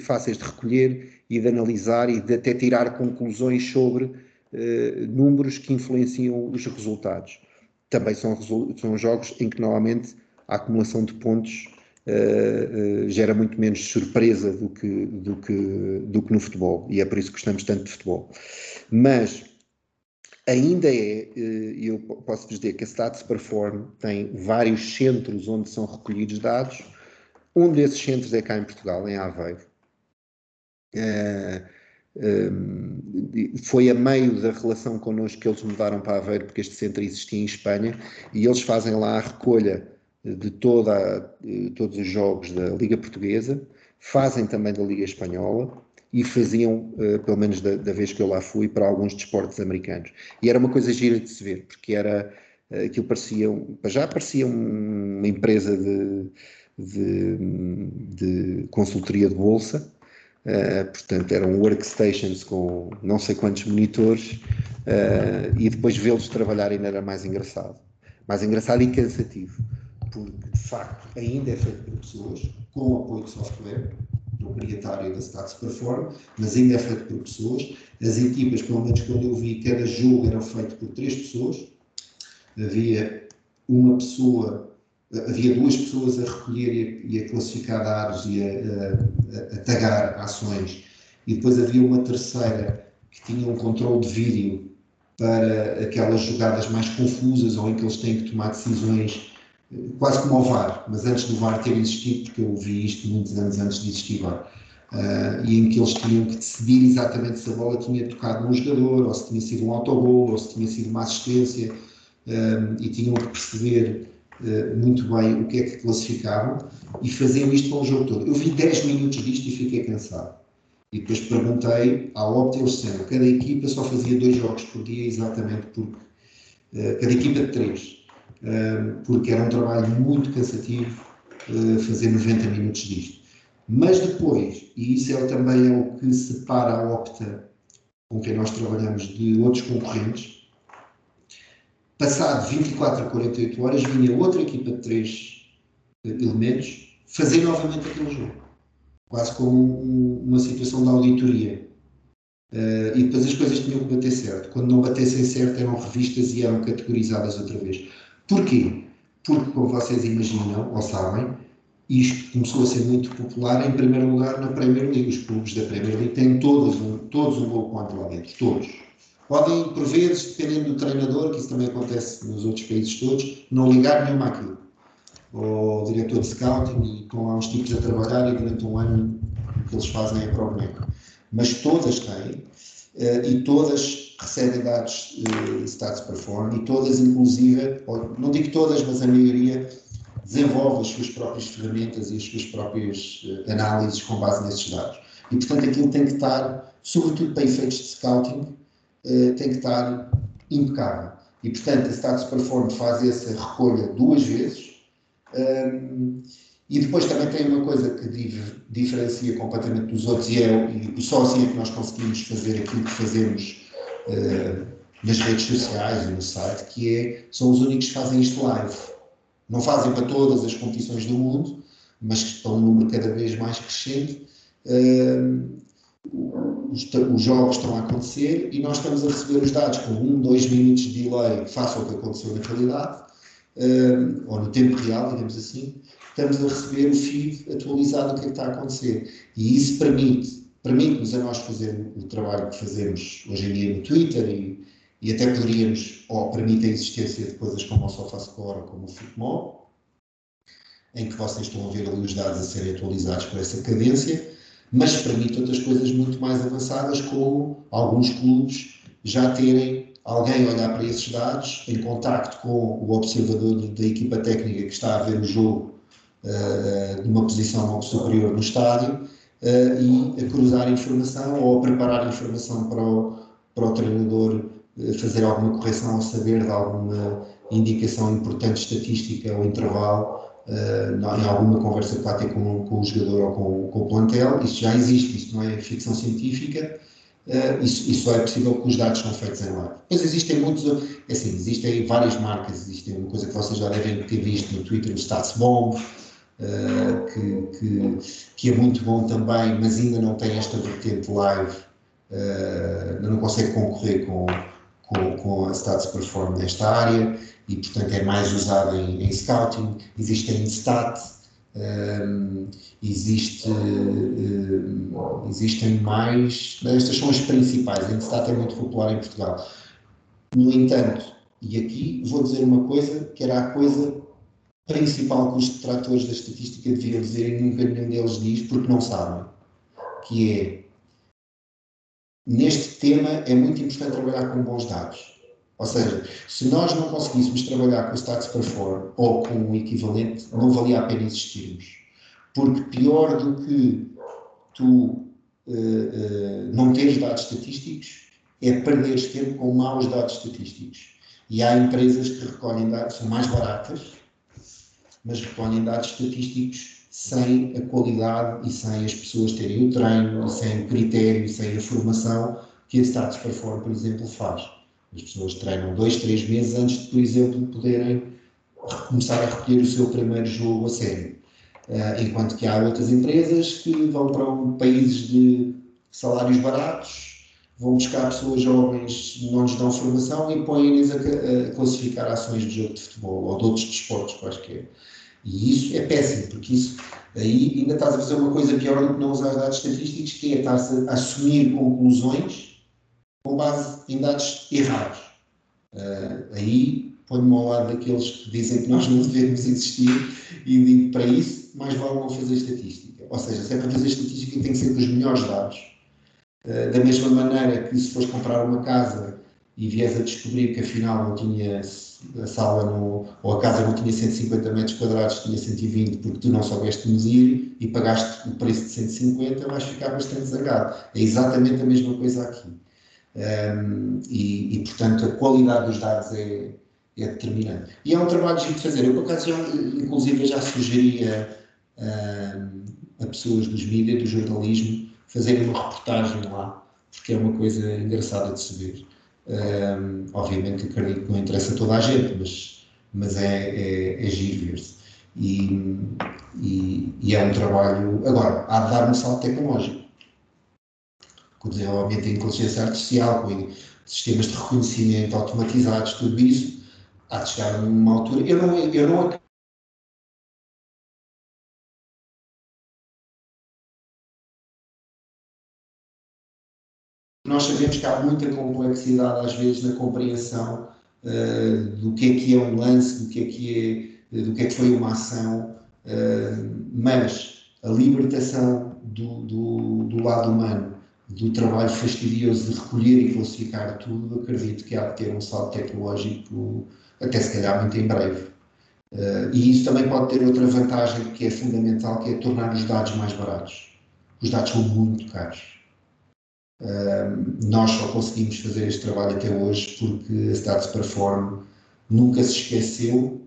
fáceis de recolher e de analisar e de até tirar conclusões sobre uh, números que influenciam os resultados. Também são, são jogos em que, normalmente, a acumulação de pontos gera muito menos surpresa do que, do, que, do que no futebol. E é por isso que gostamos tanto de futebol. Mas ainda é, eh, eu posso dizer que a Stats Perform tem vários centros onde são recolhidos dados. Um desses centros é cá em Portugal, em Aveiro. Eh, foi a meio da relação connosco que eles mudaram para Aveiro, porque este centro existia em Espanha, e eles fazem lá a recolha de toda, eh, todos os jogos da Liga Portuguesa, fazem também da Liga Espanhola, e faziam, uh, pelo menos da, da, vez que eu lá fui, para alguns desportos americanos. E era uma coisa gira de se ver, porque era uh, aquilo parecia, já parecia uma empresa de, de, de consultoria de bolsa, uh, portanto eram workstations com não sei quantos monitores, e depois vê-los trabalhar ainda era mais engraçado. Mais engraçado e cansativo, porque de facto ainda é feito por pessoas, com apoio de software, proprietário da Stats Perform, mas ainda é feito por pessoas. As equipas, pelo menos quando eu vi, cada jogo era feito por três pessoas. Havia uma pessoa, havia duas pessoas a recolher a, e a classificar dados e a, a, a, tagar ações, e depois havia uma terceira que tinha um controle de vídeo para aquelas jogadas mais confusas ou em que eles têm que tomar decisões quase como ao VAR, mas antes do VAR ter existido, porque eu vi isto muitos anos antes de existir VAR, uh, e em que eles tinham que decidir exatamente se a bola tinha tocado num jogador, ou se tinha sido um autogol, ou se tinha sido uma assistência, uh, e tinham que perceber uh, muito bem o que é que classificavam, e faziam isto para o jogo todo. Eu vi 10 minutos disto e fiquei cansado. E depois perguntei à Opta, disseram cada equipa só fazia dois jogos por dia, exatamente porque cada equipa de três porque era um trabalho muito cansativo eh, fazer 90 minutos disto. Mas depois, e isso é, também é o que separa a Opta com quem nós trabalhamos de outros concorrentes, passado 24 a 48 horas vinha outra equipa de três eh, elementos fazer novamente aquele jogo. Quase como um, uma situação de auditoria. Uh, e depois as coisas tinham que bater certo. Quando não batessem certo, eram revistas e eram categorizadas outra vez. Porquê? Porque, como vocês imaginam ou sabem, isto começou a ser muito popular, em primeiro lugar, na Premier League. Os clubes da Premier League têm todos um, todos um gol contra lá dentro, todos. Podem, por vezes, dependendo do treinador, que isso também acontece nos outros países todos, não ligar nenhuma àquilo. Ou diretor de scouting, e estão uns tipos a trabalhar e durante um ano o que eles fazem é para o boneco. Mas todas têm, uh, e todas recebem dados uh, Stats Perform, e todas, inclusive, ou, não digo todas, mas a maioria, desenvolve as suas próprias ferramentas e as suas próprias uh, análises com base nesses dados. E, portanto, aquilo tem que estar, sobretudo para efeitos de scouting, uh, tem que estar impecável. E, portanto, a Status Perform faz essa recolha duas vezes. Um, e depois também tem uma coisa que diferencia completamente dos outros, e, é, e só assim é que nós conseguimos fazer aquilo que fazemos uh, nas redes sociais e no site, que é, são os únicos que fazem isto live. Não fazem para todas as competições do mundo, mas que estão um número cada vez mais crescente. Uh, os, os, jogos estão a acontecer e nós estamos a receber os dados com um, dois minutos de delay face ao que aconteceu na realidade, uh, ou no tempo real, digamos assim, estamos a receber o feed atualizado do que, é que está a acontecer. E isso permite, permite-nos a nós fazer o trabalho que fazemos hoje em dia no Twitter e, e até poderíamos, ou permite a existência de coisas como o SofaScore ou como o Futebol, em que vocês estão a ver ali os dados a serem atualizados com essa cadência, mas permite outras coisas muito mais avançadas, como alguns clubes já terem alguém olhar para esses dados em contacto com o observador da equipa técnica que está a ver o jogo uh, numa posição superior no estádio uh, e a cruzar informação ou a preparar informação para o, para o treinador fazer alguma correção ao saber de alguma indicação importante estatística ou intervalo uh, em alguma conversa que vai ter com, com o jogador ou com, com, o plantel. Isso já existe, isso não é ficção científica. Uh, isso, isso é possível porque os dados são feitos em live. Depois existem muitos, é assim, existem várias marcas, existem uma coisa que vocês já devem ter visto no Twitter, o StatsBomb, uh, que, que, que, é muito bom também, mas ainda não tem esta vertente live, uh, não consegue concorrer com, com, com a Stats Perform nesta área e, portanto, é mais usado em, em scouting. Existe a Instat, um, existe, um, existem mais. Estas são as principais. A Instat é muito popular em Portugal. No entanto, e aqui vou dizer uma coisa que era a coisa principal que os detratores da estatística deviam dizer e nunca nenhum deles diz porque não sabem, que é neste tema é muito importante trabalhar com bons dados. Ou seja, se nós não conseguíssemos trabalhar com o Stats Perform ou com o equivalente, não valia a pena existirmos. Porque pior do que tu uh, uh, não teres dados estatísticos é perderes tempo com maus dados estatísticos. E há empresas que recolhem dados, são mais baratas, mas recolhem dados estatísticos sem a qualidade e sem as pessoas terem o treino, sem o critério, sem a formação que a Stats Perform, por exemplo, faz. As pessoas treinam dois, três meses antes de, por exemplo, poderem começar a recolher o seu primeiro jogo a sério. Uh, enquanto que há outras empresas que vão para um, países de salários baratos, vão buscar pessoas jovens, não lhes dão formação e põem-lhes a, a, classificar ações de jogo de futebol ou de outros desportos quaisquer. E isso é péssimo, porque isso aí ainda estás a fazer uma coisa pior do que não usar dados estatísticos, que é estar a assumir conclusões com base em dados errados. Uh, aí ponho-me ao lado daqueles que dizem que nós não devemos existir e digo para isso, mais vale não fazer estatística. Ou seja, se é para fazer estatística, tem que ser com os melhores dados. Uh, da mesma maneira que se fores comprar uma casa e vies a descobrir que afinal não tinha a sala no, ou a casa não tinha 150 metros quadrados, tinha 120 porque tu não soubeste medir e pagaste o preço de 150, vais ficar bastante zangado. É exatamente a mesma coisa aqui. Um, e, e, portanto, a qualidade dos dados é, é determinante. E é um trabalho de fazer. Eu, por acaso, já, inclusive, já sugeria um, a pessoas dos mídias, do jornalismo, fazerem uma reportagem lá, porque é uma coisa engraçada de se ver. Um, obviamente, acredito que não interessa a toda a gente, mas, mas é, é, é giro ver-se. E, e, e, é um trabalho. Agora, há de dar um salto tecnológico com o desenvolvimento da inteligência artificial, com sistemas de reconhecimento automatizados, tudo isso, há de chegar a uma altura. Eu não, eu não Nós sabemos que há muita complexidade, às vezes, na compreensão uh, do que é que é um lance, do que é que, é, do que, é que foi uma ação, uh, mas a libertação do, do, do lado humano do trabalho fastidioso de recolher e classificar tudo, acredito que há de ter um salto tecnológico até se calhar muito em breve. Uh, e isso também pode ter outra vantagem que é fundamental, que é tornar os dados mais baratos. Os dados são muito caros. Nós só conseguimos fazer este trabalho até hoje porque a Stats Perform nunca se esqueceu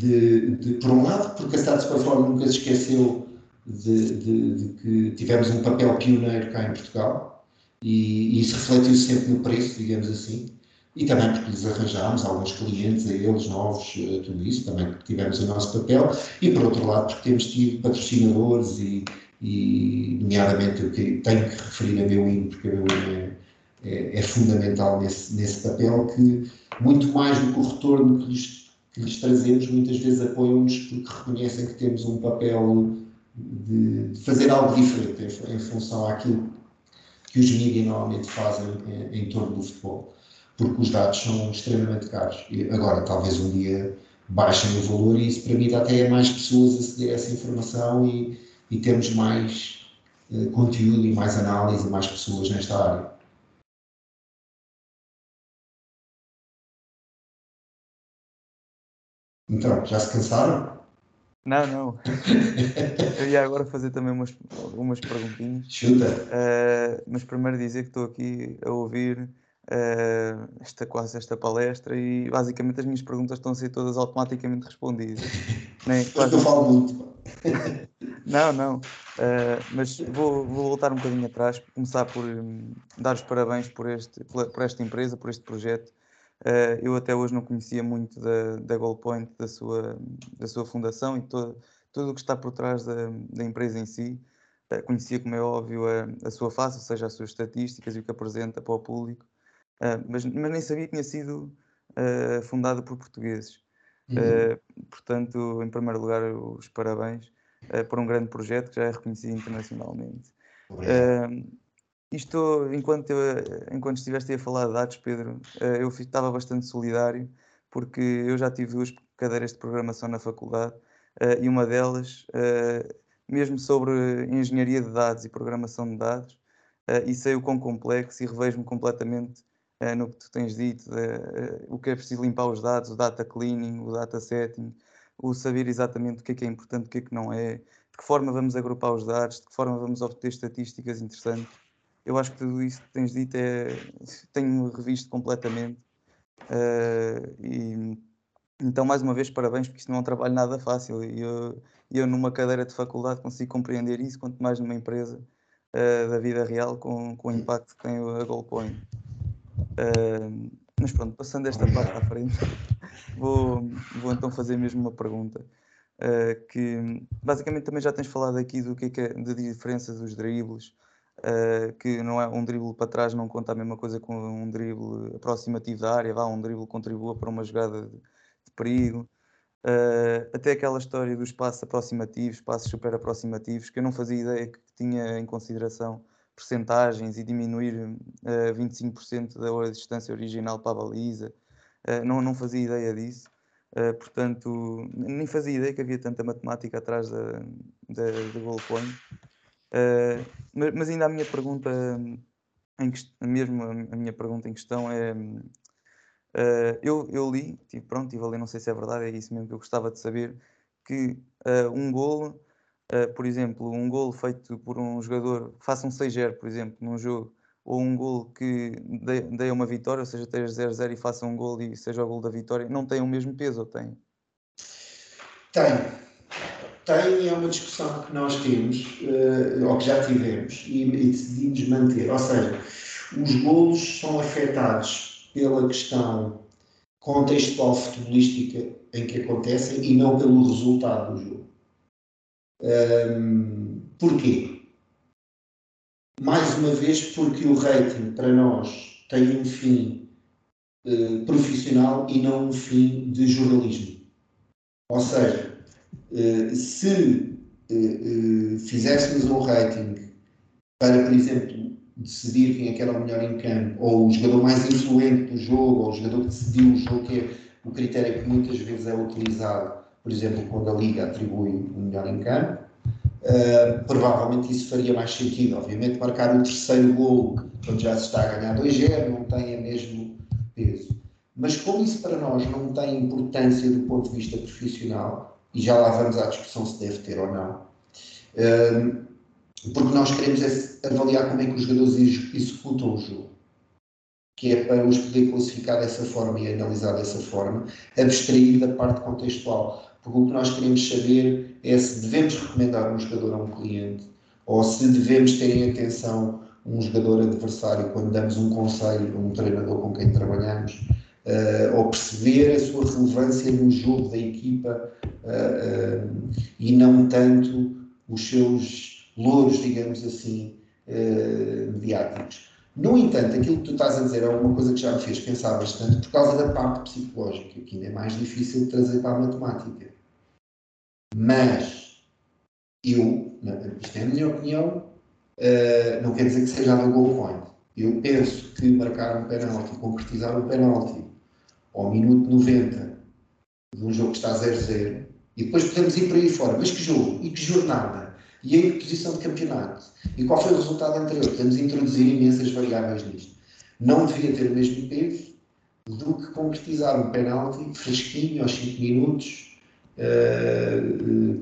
de, de, por um lado, porque a Stats Perform nunca se esqueceu de, de, de, que tivemos um papel pioneiro cá em Portugal e, e isso refletiu sempre no preço, digamos assim, e também porque lhes arranjámos alguns clientes a eles novos, eh, tudo isso, também tivemos o nosso papel, e por outro lado porque temos tido patrocinadores e, e nomeadamente eu que tenho que referir a meu IN, porque a meu IN é, é, é, fundamental nesse, nesse papel, que muito mais do que o retorno que lhes, que lhes trazemos, muitas vezes apoiam-nos porque reconhecem que temos um papel de, de fazer algo diferente em, em, função àquilo que os mídias normalmente fazem em, em torno do futebol porque os dados são extremamente caros. Agora, talvez um dia baixem o valor e isso permita até mais pessoas aceder a essa informação e, e termos mais uh, conteúdo e mais análise e mais pessoas nesta área. Então, já se cansaram? Não, não. Eu ia agora fazer também umas, algumas perguntinhas. Chuta. Uh, mas primeiro dizer que estou aqui a ouvir uh, esta, quase esta palestra e basicamente as minhas perguntas estão a ser todas automaticamente respondidas. Nem, quase... Eu falo muito. não, não. Uh, mas vou, vou, voltar um bocadinho atrás, começar por um, dar os parabéns por, este, por esta empresa, por este projeto. Uh, eu até hoje não conhecia muito da, da Goalpoint, da sua, da sua fundação e todo, tudo o que está por trás da, da empresa em si. Uh, conhecia, como é óbvio, a, a, sua face, ou seja, as suas estatísticas e o que apresenta para o público. Uh, mas, mas, nem sabia que tinha sido uh, fundada por portugueses. Uhum. Uh, portanto, em primeiro lugar, os parabéns por um grande projeto que já é reconhecido internacionalmente. isto, enquanto, eu, enquanto estiveste a falar de dados, Pedro, eu estava bastante solidário, porque eu já tive duas cadeiras de programação na faculdade e uma delas, mesmo sobre engenharia de dados e programação de dados, e sei o quão complexo e revejo-me completamente uh, no que tu tens dito, uh, o que é preciso limpar os dados, o data cleaning, o data setting, o saber exatamente o que é que é importante, o que é que não é, de que forma vamos agrupar os dados, de que forma vamos obter estatísticas interessantes. Eu acho que tudo isso que tens dito é, tenho revisto completamente. Uh, e então, mais uma vez, parabéns, porque isto não é um trabalho nada fácil. E eu, eu, numa cadeira de faculdade, consigo compreender isso, quanto mais numa empresa uh, da vida real, com, com o impacto que tem a Goalpoint. Uh, mas pronto, passando esta parte à frente, vou, vou então fazer mesmo uma pergunta. Uh, que basicamente também já tens falado aqui do que é, que é de diferença dos dribles, uh, que não é um drible para trás não conta a mesma coisa com um drible aproximativo da área, vá, um drible contribua para uma jogada de, de perigo. Uh, até aquela história dos passos aproximativos, passos super aproximativos, que eu não fazia ideia que tinha em consideração percentagens e diminuir uh, 25% da distância original para a baliza. Uh, não, não fazia ideia disso. Uh, portanto, nem fazia ideia que havia tanta matemática atrás da, da, da goal point. Uh, mas, mas, ainda a minha pergunta, em mesmo a minha pergunta em questão é. Eu, eu li, tive, pronto, estive a ler, não sei se é verdade, é isso mesmo que eu gostava de saber, que um golo uh, por exemplo, um gol feito por um jogador, faça um 6-0, por exemplo, num jogo, ou um gol que dê, dê uma vitória, ou seja, esteja 0-0 e faça um gol e seja o gol da vitória, não tem o mesmo peso ou tem? Tem. Tem é uma discussão que nós temos, uh, ou que já tivemos, e, e decidimos manter. Ou seja, os golos são afetados pela questão contextual futebolística em que acontecem e não pelo resultado do jogo. Um, porquê? Mais uma vez, porque o rating para nós tem um fim uh, profissional e não um fim de jornalismo. Ou seja, uh, se uh, fizéssemos um rating para, por exemplo, decidir quem é que era o melhor em campo, ou o jogador mais influente do jogo, ou o jogador que decidiu o jogo, que é o critério que muitas vezes é utilizado por exemplo, quando a Liga atribui o melhor em campo, uh, provavelmente isso faria mais sentido. Obviamente, marcar o terceiro gol quando já se está a ganhar 2-0 não tem o mesmo peso. Mas como isso para nós não tem importância do ponto de vista profissional, e já lá vamos à discussão se deve ter ou não, uh, porque nós queremos é avaliar como é que os jogadores ex- executam o jogo, que é para os poder classificar dessa forma e analisar dessa forma, abstrair da parte contextual. Porque o que nós queremos saber é se devemos recomendar um jogador a um cliente ou se devemos ter em atenção um jogador adversário quando damos um conselho a um treinador com quem trabalhamos, eh, ou perceber a sua relevância no jogo da equipa eh, eh, e não tanto os seus louros, digamos assim, mediáticos. No entanto, aquilo que tu estás a dizer é uma coisa que já me fez pensar bastante por causa da parte psicológica, que ainda é mais difícil de trazer para a matemática. Mas eu, isto é a minha opinião, eh, não quer dizer que seja a goal point. Eu penso que marcar um penalti, concretizar um penalti ao minuto 90 de um jogo que está 0-0 e depois podemos ir por aí fora. Mas que jogo? E que jornada? E em que posição de campeonato? E qual foi o resultado anterior? Podemos introduzir imensas variáveis nisto. Não devia ter o mesmo peso do que concretizar um penalti fresquinho aos 5 minutos, eh,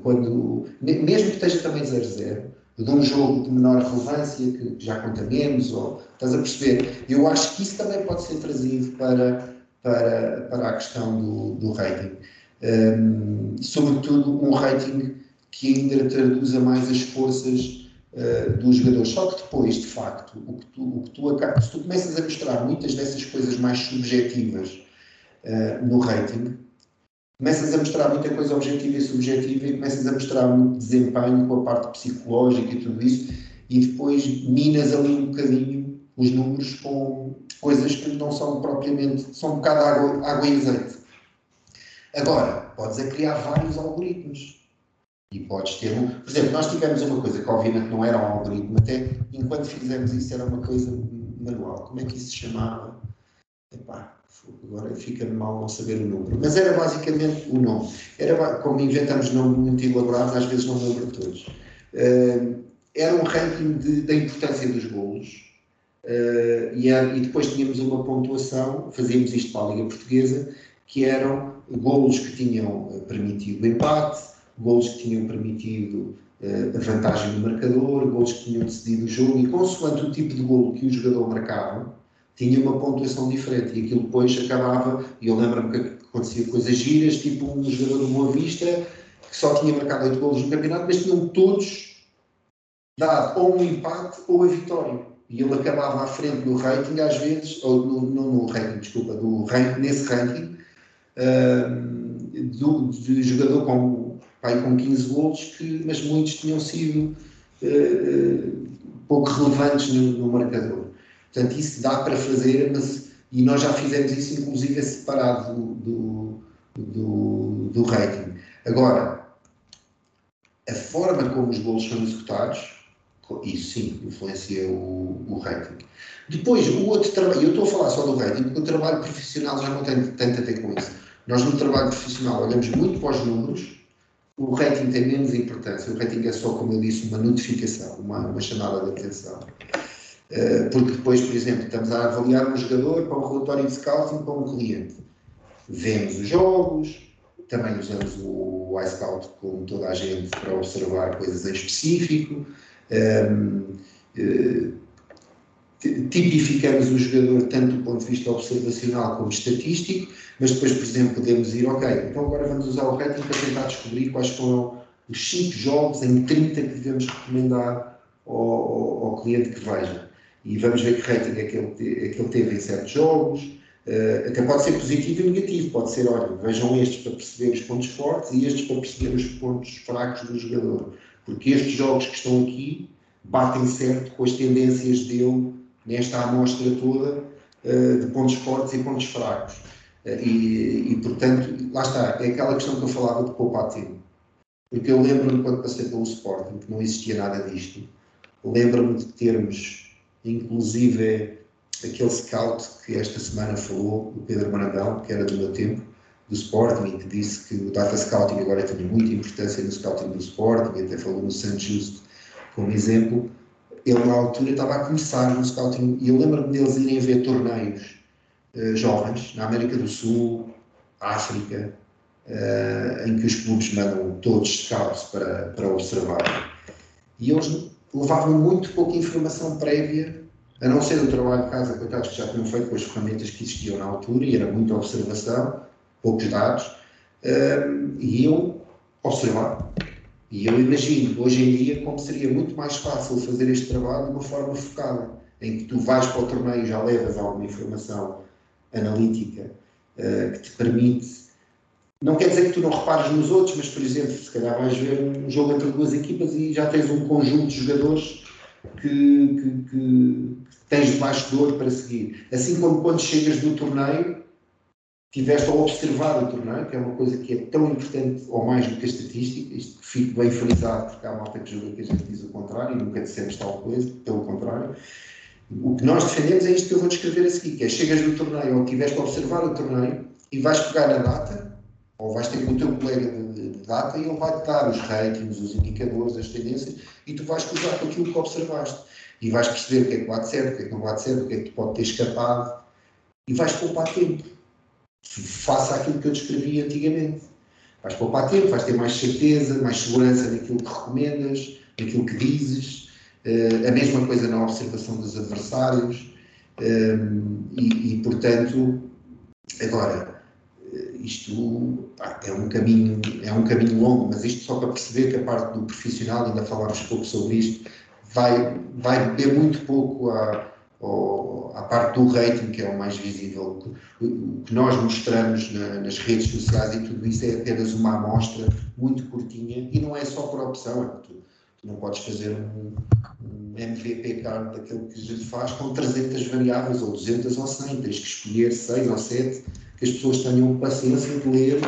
quando, me- mesmo que esteja também 0-0, de um jogo de menor relevância, que já conta menos, ou, estás a perceber? Eu acho que isso também pode ser trazido para, para, para a questão do, do rating. Um, sobretudo um rating que ainda traduza mais as forças uh, dos jogadores. Só que depois, de facto, o que tu, o que tu se tu começas a mostrar muitas dessas coisas mais subjetivas uh, no rating, começas a mostrar muita coisa objetiva e subjetiva e começas a mostrar muito desempenho com a parte psicológica e tudo isso, e depois minas ali um bocadinho os números com coisas que não são propriamente, são um bocado água, água e azeite. Agora, podes a criar vários algoritmos. E podes ter um. Por exemplo, nós tivemos uma coisa que obviamente não era um algoritmo, até enquanto fizemos isso era uma coisa manual. Como é que isso se chamava? Epá, agora fica mal não saber o número. Mas era basicamente o nome. Era, como inventamos nomes muito elaborados, às vezes não lembro todos. Uh, era um ranking de, da importância dos golos. Uh, e, era, e depois tínhamos uma pontuação, fazíamos isto para a Liga Portuguesa, que eram golos que tinham permitido o empate, golos que tinham permitido uh, a vantagem no marcador, golos que tinham decidido o jogo, e consoante o tipo de golo que o jogador marcava, tinha uma pontuação diferente, e aquilo depois acabava, e eu lembro-me que acontecia coisas giras, tipo um jogador do Boa Vista, que só tinha marcado 8 golos no campeonato, mas tinham todos dado ou um empate ou a vitória. E ele acabava à frente no rating, às vezes, ou no, no, no rating, desculpa, do ranking, nesse ranking, uh, do jogador com, pai, com 15 golos, que, mas muitos tinham sido uh, pouco relevantes no, no, marcador. Portanto, isso dá para fazer, mas, e nós já fizemos isso, inclusive, separado do, do, do, do rating. Agora, a forma como os golos são executados, isso sim influencia o, o rating. Depois, o outro trabalho, eu estou a falar só do rating, porque o trabalho profissional já não tem tanto a ver com isso. Nós no trabalho profissional olhamos muito para os números, o rating tem menos importância, o rating é só, como eu disse, uma notificação, uma, uma chamada de atenção. Uh, porque depois, por exemplo, estamos a avaliar um jogador para um relatório de scouting para um cliente. Vemos os jogos, também usamos o iScout como toda a gente para observar coisas em específico. Um, uh, tipificamos o jogador tanto do ponto de vista observacional como estatístico, mas depois, por exemplo, podemos ir, ok, então agora vamos usar o rating para tentar descobrir quais foram os 5 jogos em 30 que devemos recomendar ao, ao, ao, cliente que veja. E vamos ver que rating é que ele, é que ele teve em certos jogos. Uh, até pode ser positivo e negativo, pode ser, olha, vejam estes para perceber os pontos fortes e estes para perceber os pontos fracos do jogador. Porque estes jogos que estão aqui batem certo com as tendências dele nesta amostra toda uh, de pontos fortes e pontos fracos. Uh, e, e, portanto, lá está, é aquela questão que eu falava de poupar tempo. Porque eu lembro-me quando passei pelo Sporting, que não existia nada disto, lembro-me de termos, inclusive, aquele scout que esta semana falou, o Pedro Brandão, que era do meu tempo, do Sporting, que disse que o data scouting agora tinha muita importância no scouting do Sporting, até falou no Santos Justo como exemplo, ele na altura estava a começar no scouting e eu lembro-me deles irem ver torneios uh, jovens na América do Sul, África, uh, em que os clubes mandam todos scouts para, para observar. E eles levavam muito pouca informação prévia, a não ser o trabalho de casa, que já tinham feito com as ferramentas que existiam na altura, e era muita observação, poucos dados, um, e iam observar. E eu imagino, hoje em dia, como seria muito mais fácil fazer este trabalho de uma forma focada, em que tu vais para o torneio e já levas alguma informação analítica uh, que te permite. Não quer dizer que tu não repares nos outros, mas, por exemplo, se calhar vais ver um jogo entre duas equipas e já tens um conjunto de jogadores que, que, que tens debaixo do olho para seguir. Assim como quando chegas do torneio, tiveste a observar o torneio, que é uma coisa que é tão importante ou mais do que a estatística, isto fico bem frisado porque há malta que julga que a gente diz o contrário e nunca dissemos tal coisa, pelo contrário. O que nós defendemos é isto que eu vou descrever a seguir, que é chegas do torneio ou tiveste a observar o torneio e vais pegar na data, ou vais ter com o teu colega de, de data e ele vai-te dar os ratings, os indicadores, as tendências e tu vais cruzar com aquilo que observaste e vais perceber o que é que bate certo, o que é que não bate certo, o que é que pode ter escapado e vais poupar tempo. Faça aquilo que eu descrevi antigamente. Vais poupar tempo, vais ter mais certeza, mais segurança naquilo que recomendas, naquilo que dizes, uh, a mesma coisa na observação dos adversários um, ehm, e, e, portanto, agora, isto pá, é um caminho é um caminho longo, mas isto só para perceber que a parte do profissional, ainda falámos pouco sobre isto, vai, vai beber muito pouco à, à parte do rating, que é o mais visível. O que nós mostramos na, nas redes sociais e tudo isso é apenas uma amostra muito curtinha e não é só por opção. É tu, tu não podes fazer um, um MVP card daquele que a gente faz com 300 variáveis, ou 200 ou 100. Tens que escolher 6 ou 7 que as pessoas tenham paciência de ler,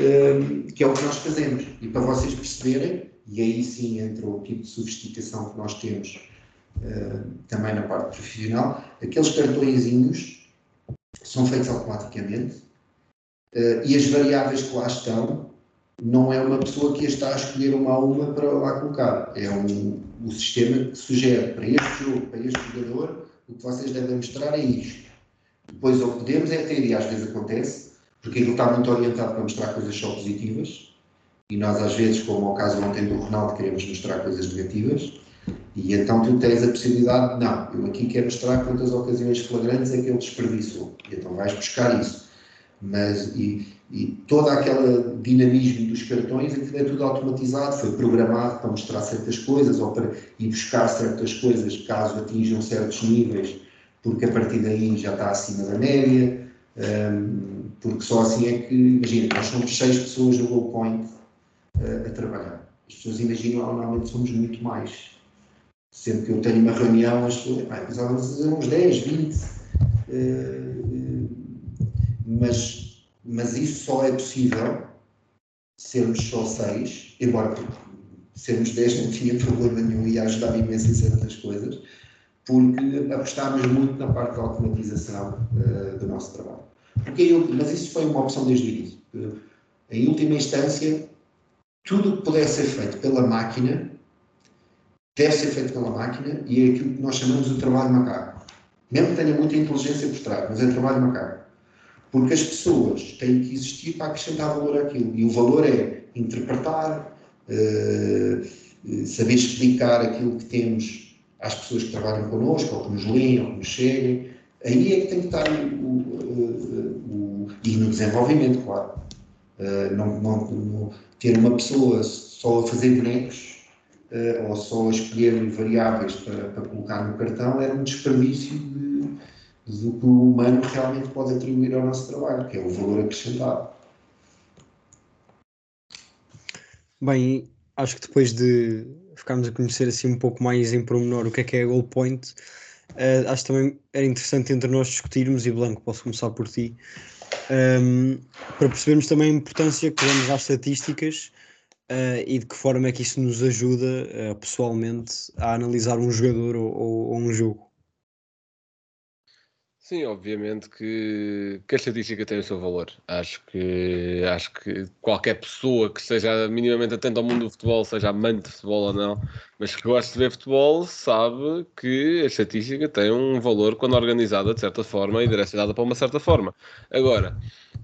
um, que é o que nós fazemos. E para vocês perceberem, e aí sim entra o tipo de sofisticação que nós temos uh, também na parte profissional. Aqueles cartõezinhos são feitos automaticamente uh, e as variáveis que lá estão não é uma pessoa que está a escolher uma a uma para lá colocar. É um, o sistema que sugere para este jogo, para este jogador, o que vocês devem mostrar é isto. Depois o que podemos é ter, e às vezes acontece, porque ele está muito orientado para mostrar coisas só positivas, e nós às vezes, como o caso ontem do Ronaldo, queremos mostrar coisas negativas, e então tu tens a possibilidade de, não, eu aqui quero mostrar quantas ocasiões flagrantes é que ele desperdiçou, e então vais buscar isso. Mas, e, e todo aquele dinamismo dos cartões, aquilo é tudo automatizado, foi programado para mostrar certas coisas, ou para ir buscar certas coisas caso atinjam certos níveis, porque a partir daí já está acima da média, um, porque só assim é que, imagina, nós somos seis pessoas no Goal Point, a, a trabalhar. As pessoas imaginam, normalmente somos muito mais. Sempre que eu tenho uma reunião, as pessoas, ah, uns 10, 20, uh, mas, mas isso só é possível sermos só 6, embora sermos 10 não tinha problema nenhum e ajudava imenso em certas coisas, porque apostámos muito na parte da automatização uh, do nosso trabalho. Porque mas isso foi uma opção desde o início. Em última instância, tudo o que puder ser feito pela máquina deve ser feito pela máquina e é aquilo que nós chamamos de trabalho macaco. Mesmo que tenha muita inteligência por trás, mas é trabalho macaco. Porque as pessoas têm que existir para acrescentar valor àquilo. E o valor é interpretar, uh, saber explicar aquilo que temos às pessoas que trabalham connosco, ou que nos leem, ou que nos seguem. Aí é que tem que estar o. o, o e no desenvolvimento, claro. Uh, não, não, não ter uma pessoa só a fazer bonecos uh, ou só a escolher variáveis para, para, colocar no cartão era um desperdício de, de, do que o humano realmente pode atribuir ao nosso trabalho, que é o valor acrescentado. Bem, acho que depois de ficarmos a conhecer assim um pouco mais em pormenor o que é que é a Goal Point, uh, acho também era interessante entre nós discutirmos, e Blanco, posso começar por ti, um, para percebermos também a importância que damos às estatísticas uh, e de que forma é que isso nos ajuda uh, pessoalmente a analisar um jogador ou, ou, ou um jogo. Sim, obviamente que, que a estatística tem o seu valor. Acho que, acho que qualquer pessoa que esteja minimamente atenta ao mundo do futebol, seja amante de futebol ou não, mas que goste de ver futebol, sabe que a estatística tem um valor quando organizada de certa forma e direcionada para uma certa forma. Agora,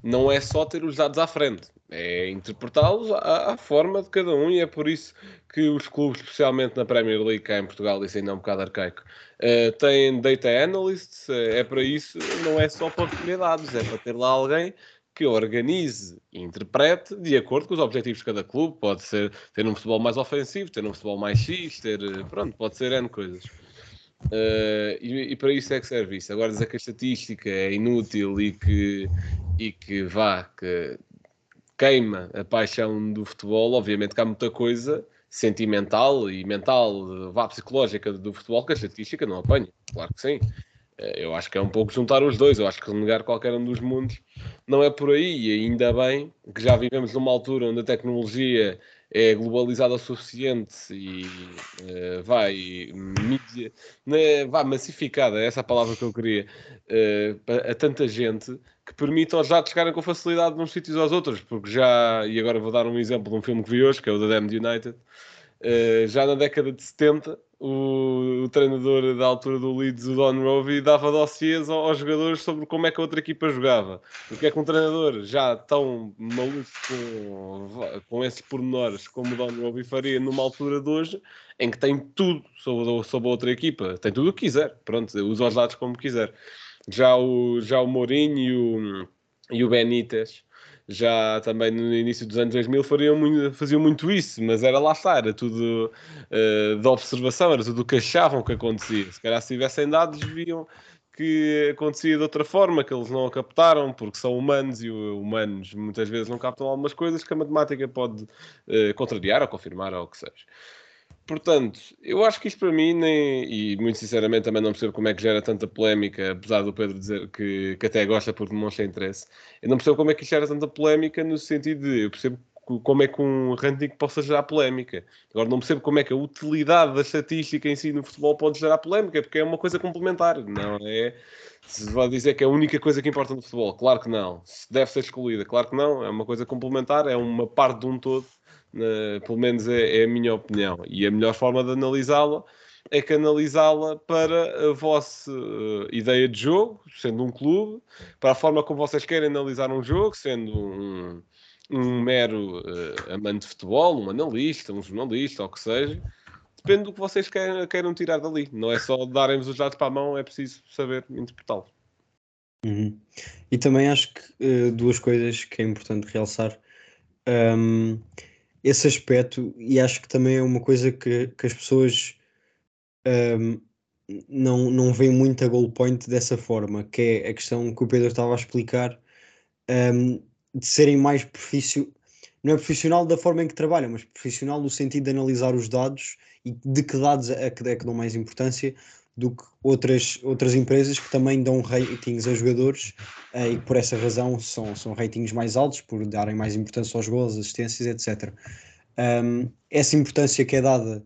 não é só ter os dados à frente, é interpretá-los à, à, forma de cada um, e é por isso que os clubes, especialmente na Premier League, cá em Portugal, isso ainda é um bocado arcaico, uh, têm data analysts, uh, é para isso, não é só para recolher dados, é para ter lá alguém que organize e interprete de acordo com os objetivos de cada clube. Pode ser ter um futebol mais ofensivo, ter um futebol mais X, ter. Pronto, pode ser N coisas. Uh, e, e, para isso é que serve isso. Agora dizer que a estatística é inútil e que, e que vá, que queima a paixão do futebol, obviamente que há muita coisa sentimental e mental, vá psicológica do futebol que a estatística não apanha. Claro que sim. Eh, eu acho que é um pouco juntar os dois. Eu acho que renegar qualquer um dos mundos não é por aí. E ainda bem que já vivemos numa altura onde a tecnologia é globalizada o suficiente e uh, vai, né, vai massificada, é essa a palavra que eu queria, uh, a tanta gente que permite aos dados chegarem com facilidade de uns sítios aos outros, porque já, e agora vou dar um exemplo de um filme que vi hoje, que é o The Damned United, uh, já na década de 70 o, o, treinador da altura do Leeds, o Don Rovey, dava dossiês aos, jogadores sobre como é que a outra equipa jogava. O que é que um treinador já tão maluco com, com esses pormenores como o Don Rovey faria numa altura de hoje, em que tem tudo sobre, sobre a outra equipa, tem tudo o que quiser, pronto, usa os dados como quiser. Já o, já o Mourinho e o, e o Benítez já também no início dos anos 2000 faziam muito, faziam muito isso, mas era lá estar, era tudo uh, de observação, era tudo o que achavam que acontecia. Se calhar se tivessem dados, viam que acontecia de outra forma, que eles não a captaram, porque são humanos e humanos muitas vezes não captam algumas coisas que a matemática pode uh, contrariar ou confirmar ou o que seja. Portanto, eu acho que isto para mim, nem, e muito sinceramente também não percebo como é que gera tanta polémica, apesar do Pedro dizer que, que até gosta porque demonstra interesse. Eu não percebo como é que isto gera tanta polémica no sentido de, eu percebo como é que um ranking possa gerar polémica. Agora não percebo como é que a utilidade da estatística em si no futebol pode gerar polémica, porque é uma coisa complementar, não é? Se vai dizer que é a única coisa que importa no futebol, claro que não. Se deve ser excluída, claro que não. É uma coisa complementar, é uma parte de um todo Uh, pelo menos é, é, a minha opinião. E a melhor forma de analisá-la é canalizá-la para a vossa uh, ideia de jogo, sendo um clube, para a forma como vocês querem analisar um jogo, sendo um, um mero uh, amante de futebol, um analista, um jornalista, ou o que seja. Depende do que vocês queiram, queiram tirar dali. Não é só darem-vos os dados para a mão, é preciso saber interpretá-los. Uhum. E também acho que duas coisas que é importante realçar. Um, esse aspecto, e acho que também é uma coisa que, que as pessoas um, não, não veem muito a goal point dessa forma, que é a questão que o Pedro estava a explicar um, de serem mais profissionais, não é profissional da forma em que trabalham, mas profissional no sentido de analisar os dados e de que dados é que, é que dão mais importância do que outras, outras empresas que também dão ratings a jogadores uh, e por essa razão são, são ratings mais altos, por darem mais importância aos gols, assistências, etc. Um, essa importância que é dada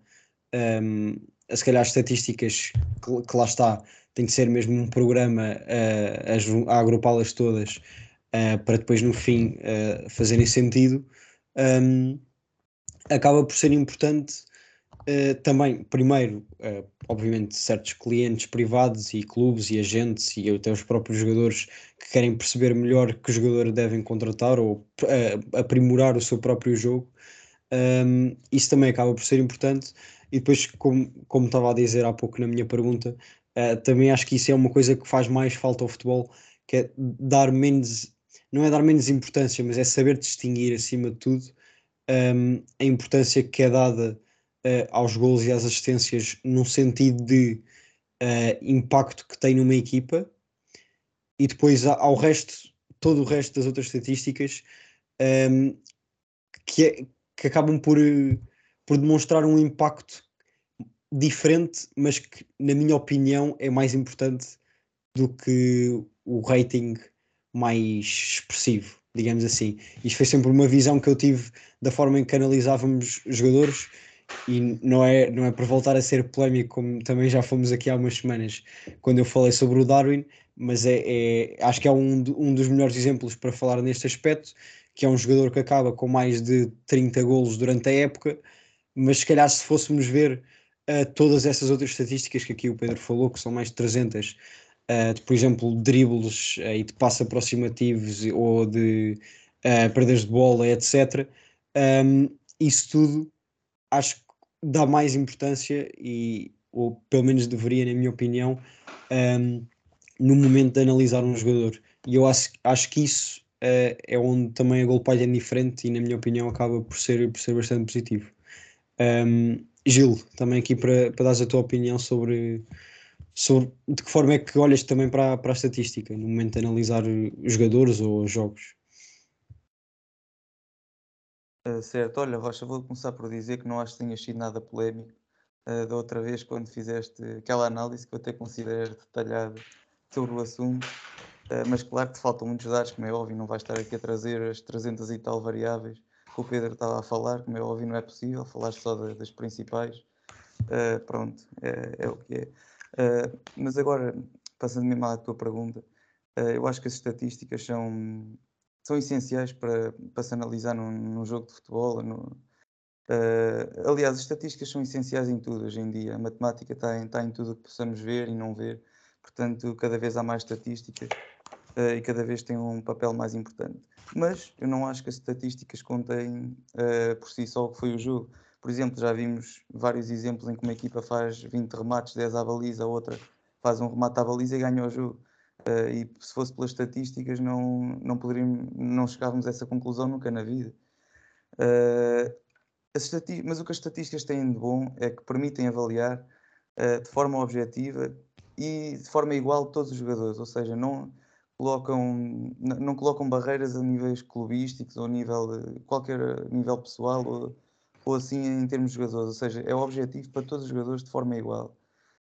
um, a se calhar estatísticas que, que, lá está, tem que ser mesmo um programa uh, a, a agrupá-las todas uh, para depois no fim uh, fazerem sentido, um, acaba por ser importante Uh, também, primeiro, uh, obviamente, certos clientes privados e clubes e agentes e até os próprios jogadores que querem perceber melhor que jogador devem contratar ou uh, aprimorar o seu próprio jogo. Um, isso também acaba por ser importante. E depois, como, como estava a dizer há pouco na minha pergunta, também acho que isso é uma coisa que faz mais falta ao futebol, que é dar menos, não é dar menos importância, mas é saber distinguir acima de tudo um, a importância que é dada uh, aos gols e às assistências num sentido de uh, impacto que tem numa equipa e depois ao resto, todo o resto das outras estatísticas um, ehm, que, é, que acabam por, por demonstrar um impacto diferente, mas que, na minha opinião, é mais importante do que o rating mais expressivo, digamos assim. Isto foi sempre uma visão que eu tive da forma em que analisávamos jogadores e não é, não é por voltar a ser polémico, como também já fomos aqui há umas semanas, quando eu falei sobre o Darwin, mas é, é acho que é um, um dos melhores exemplos para falar neste aspecto, que é um jogador que acaba com mais de 30 golos durante a época, mas se calhar se fôssemos ver uh, todas essas outras estatísticas que aqui o Pedro falou, que são mais de 300, uh, de, por exemplo, dribles uh, e de passos aproximativos ou de perdas de bola, etc. Um, isso tudo acho que dá mais importância e, ou pelo menos deveria, na minha opinião, um, no momento de analisar um jogador. E eu acho, acho que isso uh, é onde também a Golpalha é diferente e, na minha opinião, acaba por ser, por ser bastante positivo. Um, Gil, também aqui para, para a tua opinião sobre, sobre de que forma é que olhas também para, para a estatística no momento de analisar jogadores ou jogos. Uh, certo, olha, Rocha, vou começar por dizer que não acho que tenhas sido nada polémico uh, da outra vez quando fizeste aquela análise que eu até considero detalhada sobre o assunto, uh, mas claro que te faltam muitos dados, como é óbvio, não vais estar aqui a trazer as 300 e tal variáveis que o Pedro estava a falar, como é óbvio, não é possível, falar só de, das principais. Pronto, é, é, o que é. Mas agora, passando mesmo à tua pergunta, eu acho que as estatísticas são, são essenciais para, para se analisar num, num jogo de futebol. No, aliás, as estatísticas são essenciais em tudo hoje em dia. A matemática está em, está em tudo o que possamos ver e não ver. Portanto, cada vez há mais estatísticas e cada vez tem um papel mais importante mas eu não acho que as estatísticas contêm uh, por si só o que foi o jogo. Por exemplo, já vimos vários exemplos em que uma equipa faz 20 remates, 10 à baliza, a outra faz um remate à baliza e ganha o jogo. Uh, e se fosse pelas estatísticas, não, não, poderíamos, não chegávamos a essa conclusão nunca na vida. Uh, mas o que as estatísticas têm de bom é que permitem avaliar de forma objetiva e de forma igual todos os jogadores, ou seja, não, colocam, não colocam barreiras a níveis clubísticos ou a nível qualquer nível pessoal ou, ou assim em termos de jogadores, ou seja, é objetivo para todos os jogadores de forma igual.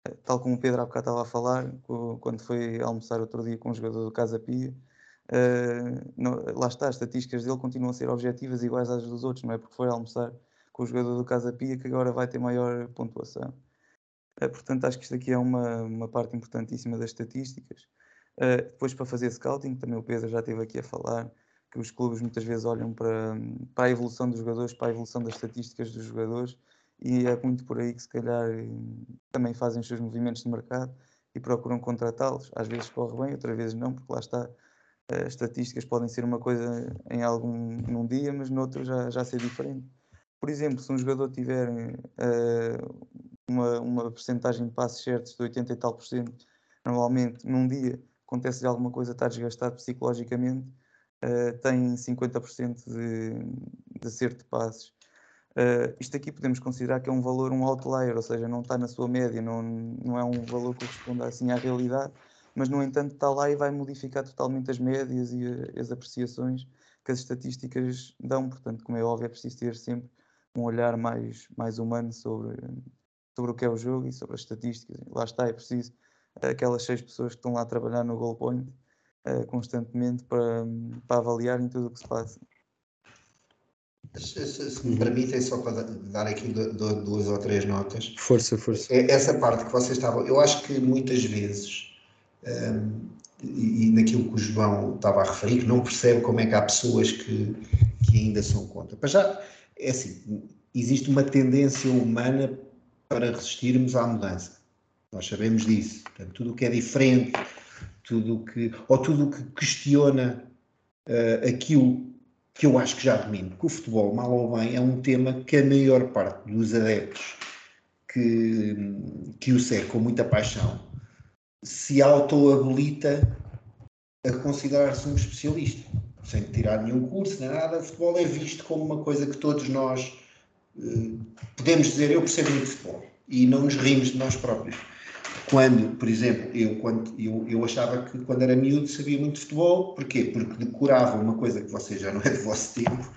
Eh, tal como o Pedro há bocado estava a falar, quando foi almoçar outro dia com um jogador do Casa Pia, uh, não, lá está, as estatísticas dele continuam a ser objetivas iguais às dos outros, não é porque foi almoçar com o jogador do Casa Pia que agora vai ter maior pontuação. Uh, portanto, acho que isto aqui é uma, uma parte importantíssima das estatísticas. Uh, depois, para fazer scouting, também o Pedro já esteve aqui a falar que os clubes muitas vezes olham para, para a evolução dos jogadores, para a evolução das estatísticas dos jogadores, e é muito por aí que, se calhar, também fazem os seus movimentos de mercado e procuram contratá-los. Às vezes corre bem, outras vezes não, porque lá está. As estatísticas podem ser uma coisa em algum num dia, mas noutro já, já ser diferente. Por exemplo, se um jogador tiver uh, uma, uma percentagem de passos certos de 80 e tal por cento, normalmente num dia acontece-lhe alguma coisa, está desgastado psicologicamente, uh, tem 50% de, de acerto de passes. Uh, isto aqui podemos considerar que é um valor, um outlier, ou seja, não está na sua média, não, não é um valor que corresponda assim à realidade, mas no entanto está lá e vai modificar totalmente as médias e a, as apreciações que as estatísticas dão. Portanto, como é óbvio, é preciso ter sempre um olhar mais, mais humano sobre, sobre o que é o jogo e sobre as estatísticas. Lá está, é preciso aquelas seis pessoas que estão lá a trabalhar no Goal Point uh, constantemente para, para avaliarem tudo o que se passa. Se, me permitem, só para dar aqui duas ou três notas. Força, força. É, essa parte que vocês estavam. Eu acho que muitas vezes, um, e, naquilo que o João estava a referir, que não percebe como é que há pessoas que, que ainda são contra. Para já, é assim: existe uma tendência humana para resistirmos à mudança. Nós sabemos disso. Portanto, tudo o que é diferente, tudo que, ou tudo o que questiona uh, aquilo que eu acho que já domino, que o futebol, mal ou bem, é um tema que a maior parte dos adeptos que, que o segue com muita paixão se auto-habilita a considerar-se um especialista, sem tirar nenhum curso, nem nada. O futebol é visto como uma coisa que todos nós uh, podemos dizer: eu percebo muito futebol e não nos rimos de nós próprios. Quando, por exemplo, eu, quando, eu, eu achava que quando era miúdo sabia muito de futebol, porquê? Porque decorava uma coisa que vocês já não é do vosso tempo,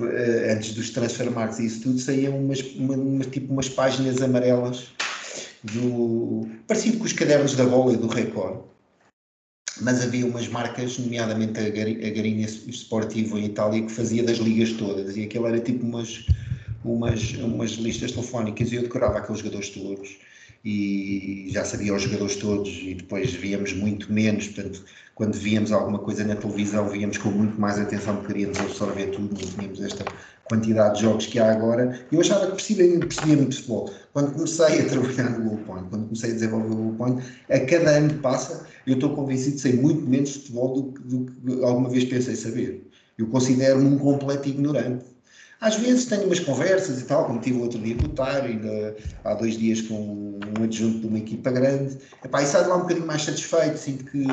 eh, antes dos transfer marks e isso tudo, saíam umas, uma, uma, tipo umas páginas amarelas do, parecido com os cadernos da bola e do Record, mas havia umas marcas, nomeadamente a, Garinha Esportivo em Itália, que fazia das ligas todas, e aquilo era tipo umas, umas, umas listas telefónicas, e eu decorava aqueles jogadores todos, e já sabia os jogadores todos e depois víamos muito menos, portanto, quando víamos alguma coisa na televisão, víamos com muito mais atenção porque queríamos absorver tudo, não tínhamos esta quantidade de jogos que há agora. Eu achava que percebia, percebia muito futebol. Quando comecei a trabalhar no Goal Point, quando comecei a desenvolver o Goal Point, a cada ano que passa, eu estou convencido de sei muito menos futebol do que, do que alguma vez pensei saber. Eu considero-me um completo ignorante. Às vezes tenho umas conversas e tal, como tive outro dia com o ainda há dois dias com um adjunto de uma equipa grande. Epá, e sai de lá um bocadinho mais satisfeito, sinto que,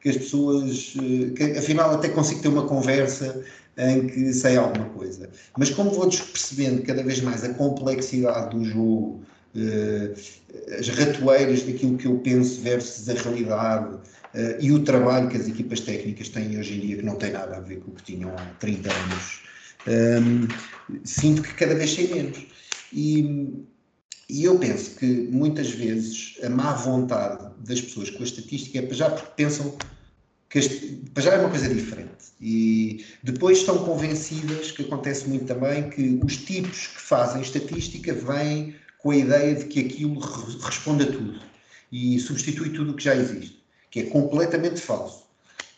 que as pessoas, eh, que afinal até consigo ter uma conversa em que sei alguma coisa. Mas como vou percebendo cada vez mais a complexidade do jogo, eh, as ratoeiras daquilo que eu penso versus a realidade eh, e o trabalho que as equipas técnicas têm hoje em dia, que não tem nada a ver com o que tinham há 30 anos, um, sinto que cada vez sei menos. E, e eu penso que muitas vezes a má vontade das pessoas com a estatística é para já porque pensam que este, para já é uma coisa diferente. E depois estão convencidas, que acontece muito também, que os tipos que fazem estatística vêm com a ideia de que aquilo responde a tudo e substitui tudo o que já existe, que é completamente falso.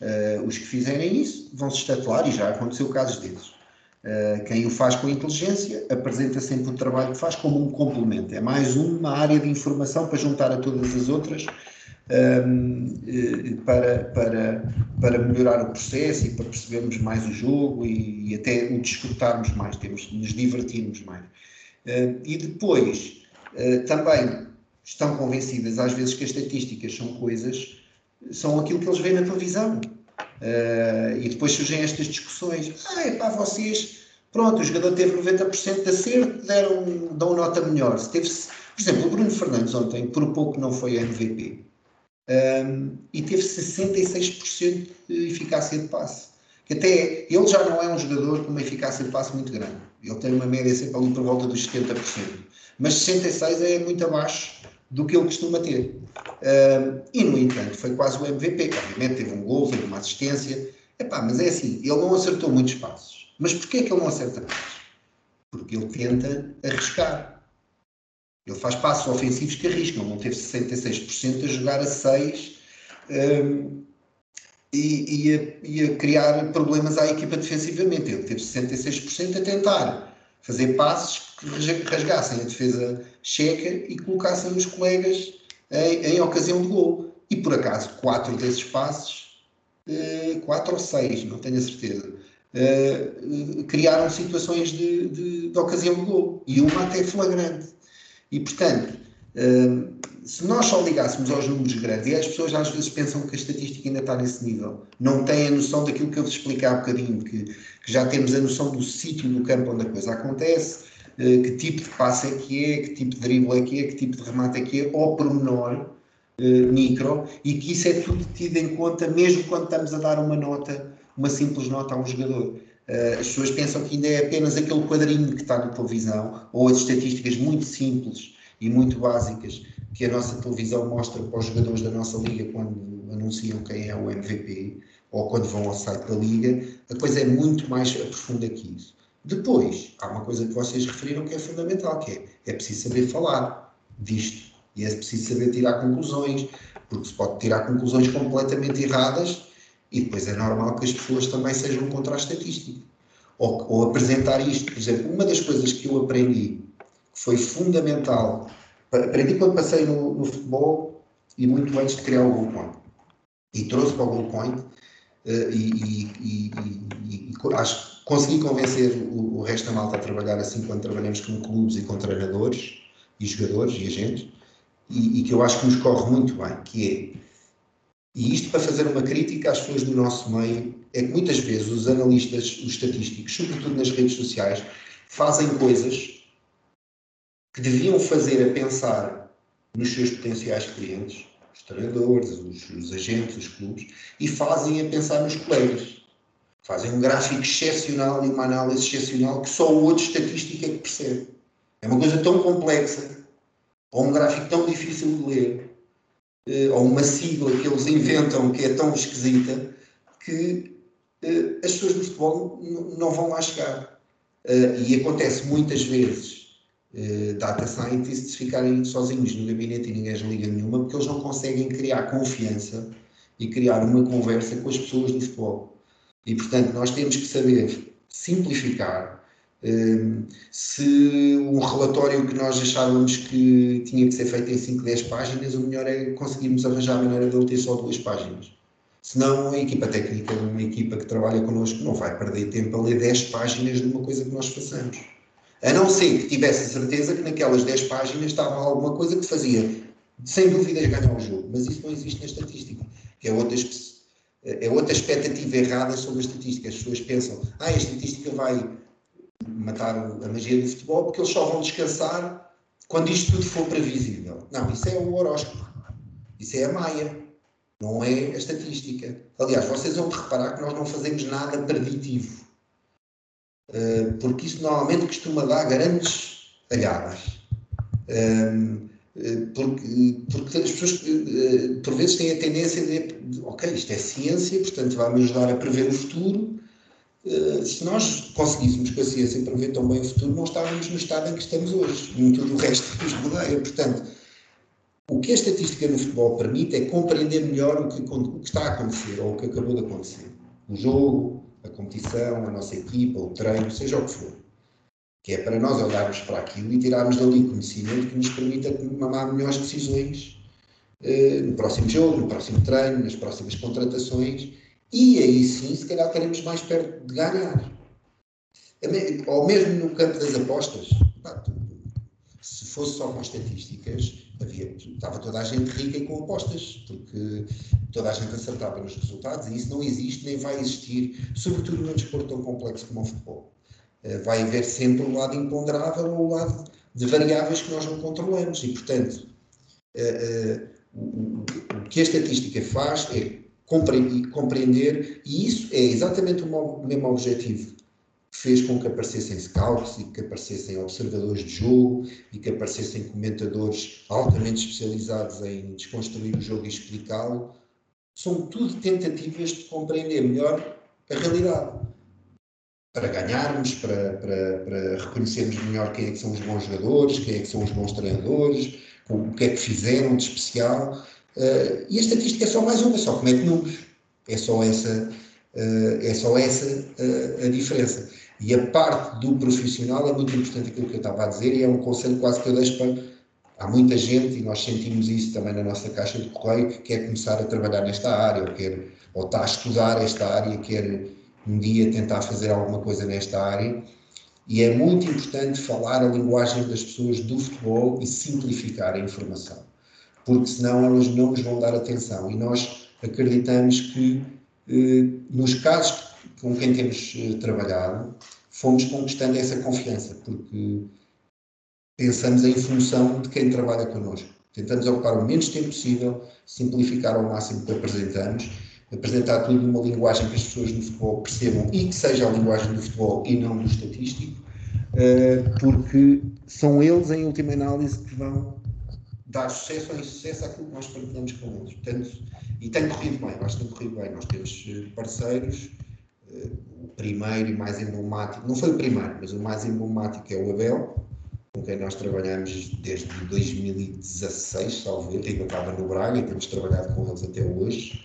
Uh, os que fizerem isso vão se estatelar, e já aconteceu casos desses. Uh, quem o faz com inteligência apresenta sempre o trabalho que faz como um complemento. É mais uma área de informação para juntar a todas as outras um, ehm, eh, para, para, para melhorar o processo e para percebermos mais o jogo e, e até o desfrutarmos mais, temos, nos divertirmos mais. Uh, e depois, uh, também estão convencidas às vezes que as estatísticas são coisas, são aquilo que eles veem na televisão. Uh, e depois surgem estas discussões. Ah, é pá, vocês, pronto, o jogador teve 90% de acerto, deram, dão nota melhor. Se teve, por exemplo, o Bruno Fernandes ontem, por pouco não foi MVP. Um, e teve 66% de eficácia de passe. Que até ele já não é um jogador com uma eficácia de passe muito grande. Ele tem uma média sempre ali por volta dos 70%. Mas 66% é muito abaixo do que ele costuma ter. Uh, e, no entanto, foi quase o MVP, obviamente teve um gol, teve uma assistência. Epá, mas é assim, ele não acertou muitos passos. Mas porquê é que ele não acerta mais? Porque ele tenta arriscar. Ele faz passos ofensivos que arriscam. Não teve 66% a jogar a 6 um, e, e, a, e, a, criar problemas à equipa defensivamente. Ele teve 66% a tentar fazer passos que rasgassem a defesa checa e colocassem os colegas em, em ocasião de gol. E por acaso, quatro desses passos, uh, quatro ou seis, não tenho a certeza, uh, criaram situações de, de, de, ocasião de gol. E uma até flagrante. E portanto, se nós só ligássemos aos números grandes, e as pessoas às vezes pensam que a estatística ainda está nesse nível, não têm a noção daquilo que eu vos expliquei há bocadinho, que, que já temos a noção do sítio do campo onde a coisa acontece, eh, que tipo de passe é que é, que tipo de drible é que é, que tipo de remate é que é, ao pormenor, uh, micro, e que isso é tudo tido em conta mesmo quando estamos a dar uma nota, uma simples nota a um jogador. Uh, as pessoas pensam que ainda é apenas aquele quadrinho que está na televisão, ou as estatísticas muito simples e muito básicas que a nossa televisão mostra para os jogadores da nossa liga quando anunciam quem é o MVP ou quando vão ao site da liga, a coisa é muito mais profunda que isso. Depois, há uma coisa que vocês referiram que é fundamental, que é, é preciso saber falar disto. E é preciso saber tirar conclusões, porque se pode tirar conclusões completamente erradas e depois é normal que as pessoas também sejam contra a estatística. Ou, ou apresentar isto. Por exemplo, uma das coisas que eu aprendi, que foi fundamental, aprendi quando passei no, no futebol e muito antes de criar o Goal Point. E trouxe para o Goal Point uh, e, e, e, e, acho consegui convencer o, o, resto da malta a trabalhar assim quando trabalhamos com clubes e com treinadores e jogadores e agentes, e, e, que eu acho que nos corre muito bem, que é, e isto para fazer uma crítica às pessoas do nosso meio, é que muitas vezes os analistas, os estatísticos, sobretudo nas redes sociais, fazem coisas que deviam fazer a pensar nos seus potenciais clientes, os treinadores, os, os agentes, os clubes, e fazem a pensar nos colegas Fazem um gráfico excepcional e uma análise excepcional que só o outro estatístico é que percebe. É uma coisa tão complexa, ou um gráfico tão difícil de ler, eh, ou uma sigla que eles inventam que é tão esquisita, que eh, as pessoas do futebol não vão lá chegar. Eh, e acontece muitas vezes data scientists ficarem sozinhos no gabinete e ninguém as liga nenhuma, porque eles não conseguem criar confiança e criar uma conversa com as pessoas do futebol. E, portanto, nós temos que saber simplificar. Um, se um relatório que nós achávamos que tinha que ser feito em 5, 10 páginas, o melhor é conseguirmos arranjar a maneira de ele ter só duas páginas. Senão, a equipa técnica, uma equipa que trabalha connosco, não vai perder tempo a ler 10 páginas de uma coisa que nós façamos. A não ser que tivesse a certeza que naquelas 10 páginas estava alguma coisa que fazia, sem dúvidas, ganhar o jogo. Mas isso não existe na estatística. É outra, é outra expectativa errada sobre a estatística. As pessoas pensam, ah, a estatística vai matar a magia do futebol porque eles só vão descansar quando isto tudo for previsível. Não, isso é o horóscopo. Isso é a Maia. Não é a estatística. Aliás, vocês vão reparar que nós não fazemos nada preditivo. Uh, porque isso normalmente costuma dar grandes talhadas. Um, eh, porque, porque as pessoas uh, por vezes têm a tendência de, ok, isto é ciência, portanto vai-me ajudar a prever o futuro. Se nós conseguíssemos com a ciência prever tão bem o futuro, não estávamos no estado em que estamos hoje, em tudo o resto que nos rodeia. Portanto, o que a estatística no futebol permite é compreender melhor o que, o que está a acontecer ou o que acabou de acontecer. O jogo, a competição, a nossa equipa, o treino, seja o que for. Que é para nós olharmos para aquilo e tirarmos dali conhecimento que nos permita tomar melhores decisões eh, no próximo jogo, no próximo treino, nas próximas contratações e aí sim, se calhar, estaremos mais perto de ganhar. Ou mesmo no campo das apostas. Fosse só com estatísticas, havia, estava toda a gente rica e com apostas, porque toda a gente acertava nos resultados e isso não existe nem vai existir, sobretudo num desporto tão complexo como o futebol. Eh, vai haver sempre um lado imponderável ou um lado de variáveis que nós não controlamos e, portanto, eh, eh, o que a estatística faz é compreender, e isso é exatamente o mesmo objetivo fez com que aparecessem scouts e que aparecessem observadores de jogo e que aparecessem comentadores altamente especializados em desconstruir o jogo e explicá-lo. São tudo tentativas de compreender melhor a realidade. Para ganharmos, para, para, para reconhecermos melhor quem é que são os bons jogadores, quem é que são os bons treinadores, o que é que fizeram de especial. Uh, e a estatística é só mais uma, só comete números. É só essa, uh, é só essa uh, a diferença. E a parte do profissional é muito importante aquilo que eu estava a dizer e é um conselho quase que eu deixo para. Há muita gente, e nós sentimos isso também na nossa caixa de correio, que quer começar a trabalhar nesta área, ou, quer, ou está a estudar esta área, quer um dia tentar fazer alguma coisa nesta área. E é muito importante falar a linguagem das pessoas do futebol e simplificar a informação, porque senão elas não nos vão dar atenção. E nós acreditamos que, eh, nos casos com quem temos eh, trabalhado, fomos conquistando essa confiança, porque pensamos em função de quem trabalha connosco. Tentamos ocupar o menos tempo possível, simplificar ao máximo o que apresentamos, apresentar tudo numa linguagem que as pessoas no futebol percebam e que seja a linguagem do futebol e não do estatístico, eh, porque são eles, em última análise, que vão dar sucesso ou insucesso àquilo que nós partilhamos com eles. Portanto, e tem corrido bem, acho que tem corrido bem. Nós temos eh, parceiros o primeiro e mais emblemático, não foi o primeiro, mas o mais emblemático é o Abel, com quem nós trabalhamos desde 2016, salvo eu, ainda estava no Braga e temos trabalhado com eles até hoje.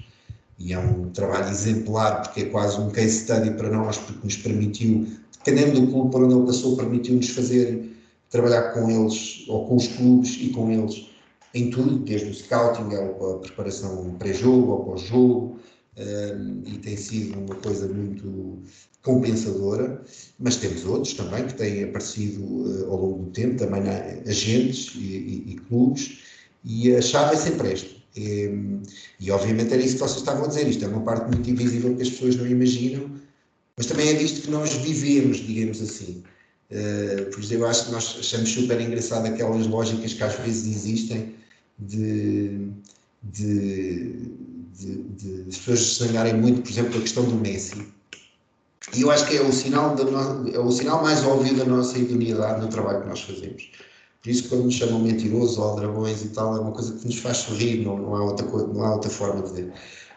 E é um trabalho exemplar, porque é quase um case study para nós, porque nos permitiu, dependendo do clube por onde ele passou, permitiu-nos fazer, trabalhar com eles, ou com os clubes e com eles, em tudo, desde o scouting a preparação pré-jogo, ao pós-jogo, e tem sido uma coisa muito compensadora, mas temos outros também que têm aparecido uh, ao longo do tempo, também agentes e, e, e, clubes, e a chave é sempre esta. E, e, obviamente era isso que vocês estavam a dizer, isto é uma parte muito invisível que as pessoas não imaginam, mas também é disto que nós vivemos, digamos assim. Uh, por exemplo, eu acho que nós achamos super engraçado aquelas lógicas que às vezes existem de, de de, de, as pessoas sonharem muito, por exemplo, a questão do Messi. E eu acho que é o sinal, da no, é o sinal mais óbvio da nossa idoneidade no trabalho que nós fazemos. Por isso, quando nos chamam mentirosos ou dragões e tal, é uma coisa que nos faz sorrir, não, não, há outra, não há outra forma de dizer.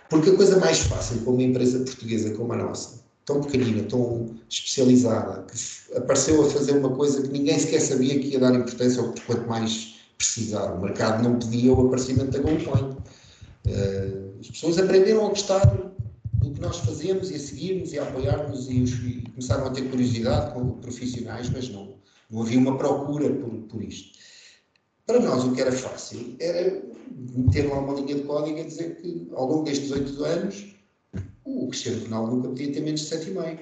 Porque a coisa mais fácil para uma empresa portuguesa como a nossa tão pequenina, tão especializada, que apareceu a fazer uma coisa que ninguém sequer sabia que ia dar importância ou quanto mais precisar. O mercado não pedia o aparecimento da GoalPoint. Uh, as pessoas aprenderam a gostar do que nós fazemos e a seguir-nos e a apoiar-nos e, e, começaram a ter curiosidade com profissionais, mas não, não havia uma procura por, por isto. Para nós, o que era fácil era meter lá uma linha de código a dizer que, ao longo destes oito anos, o Cristiano Ronaldo nunca podia ter menos de 7,5.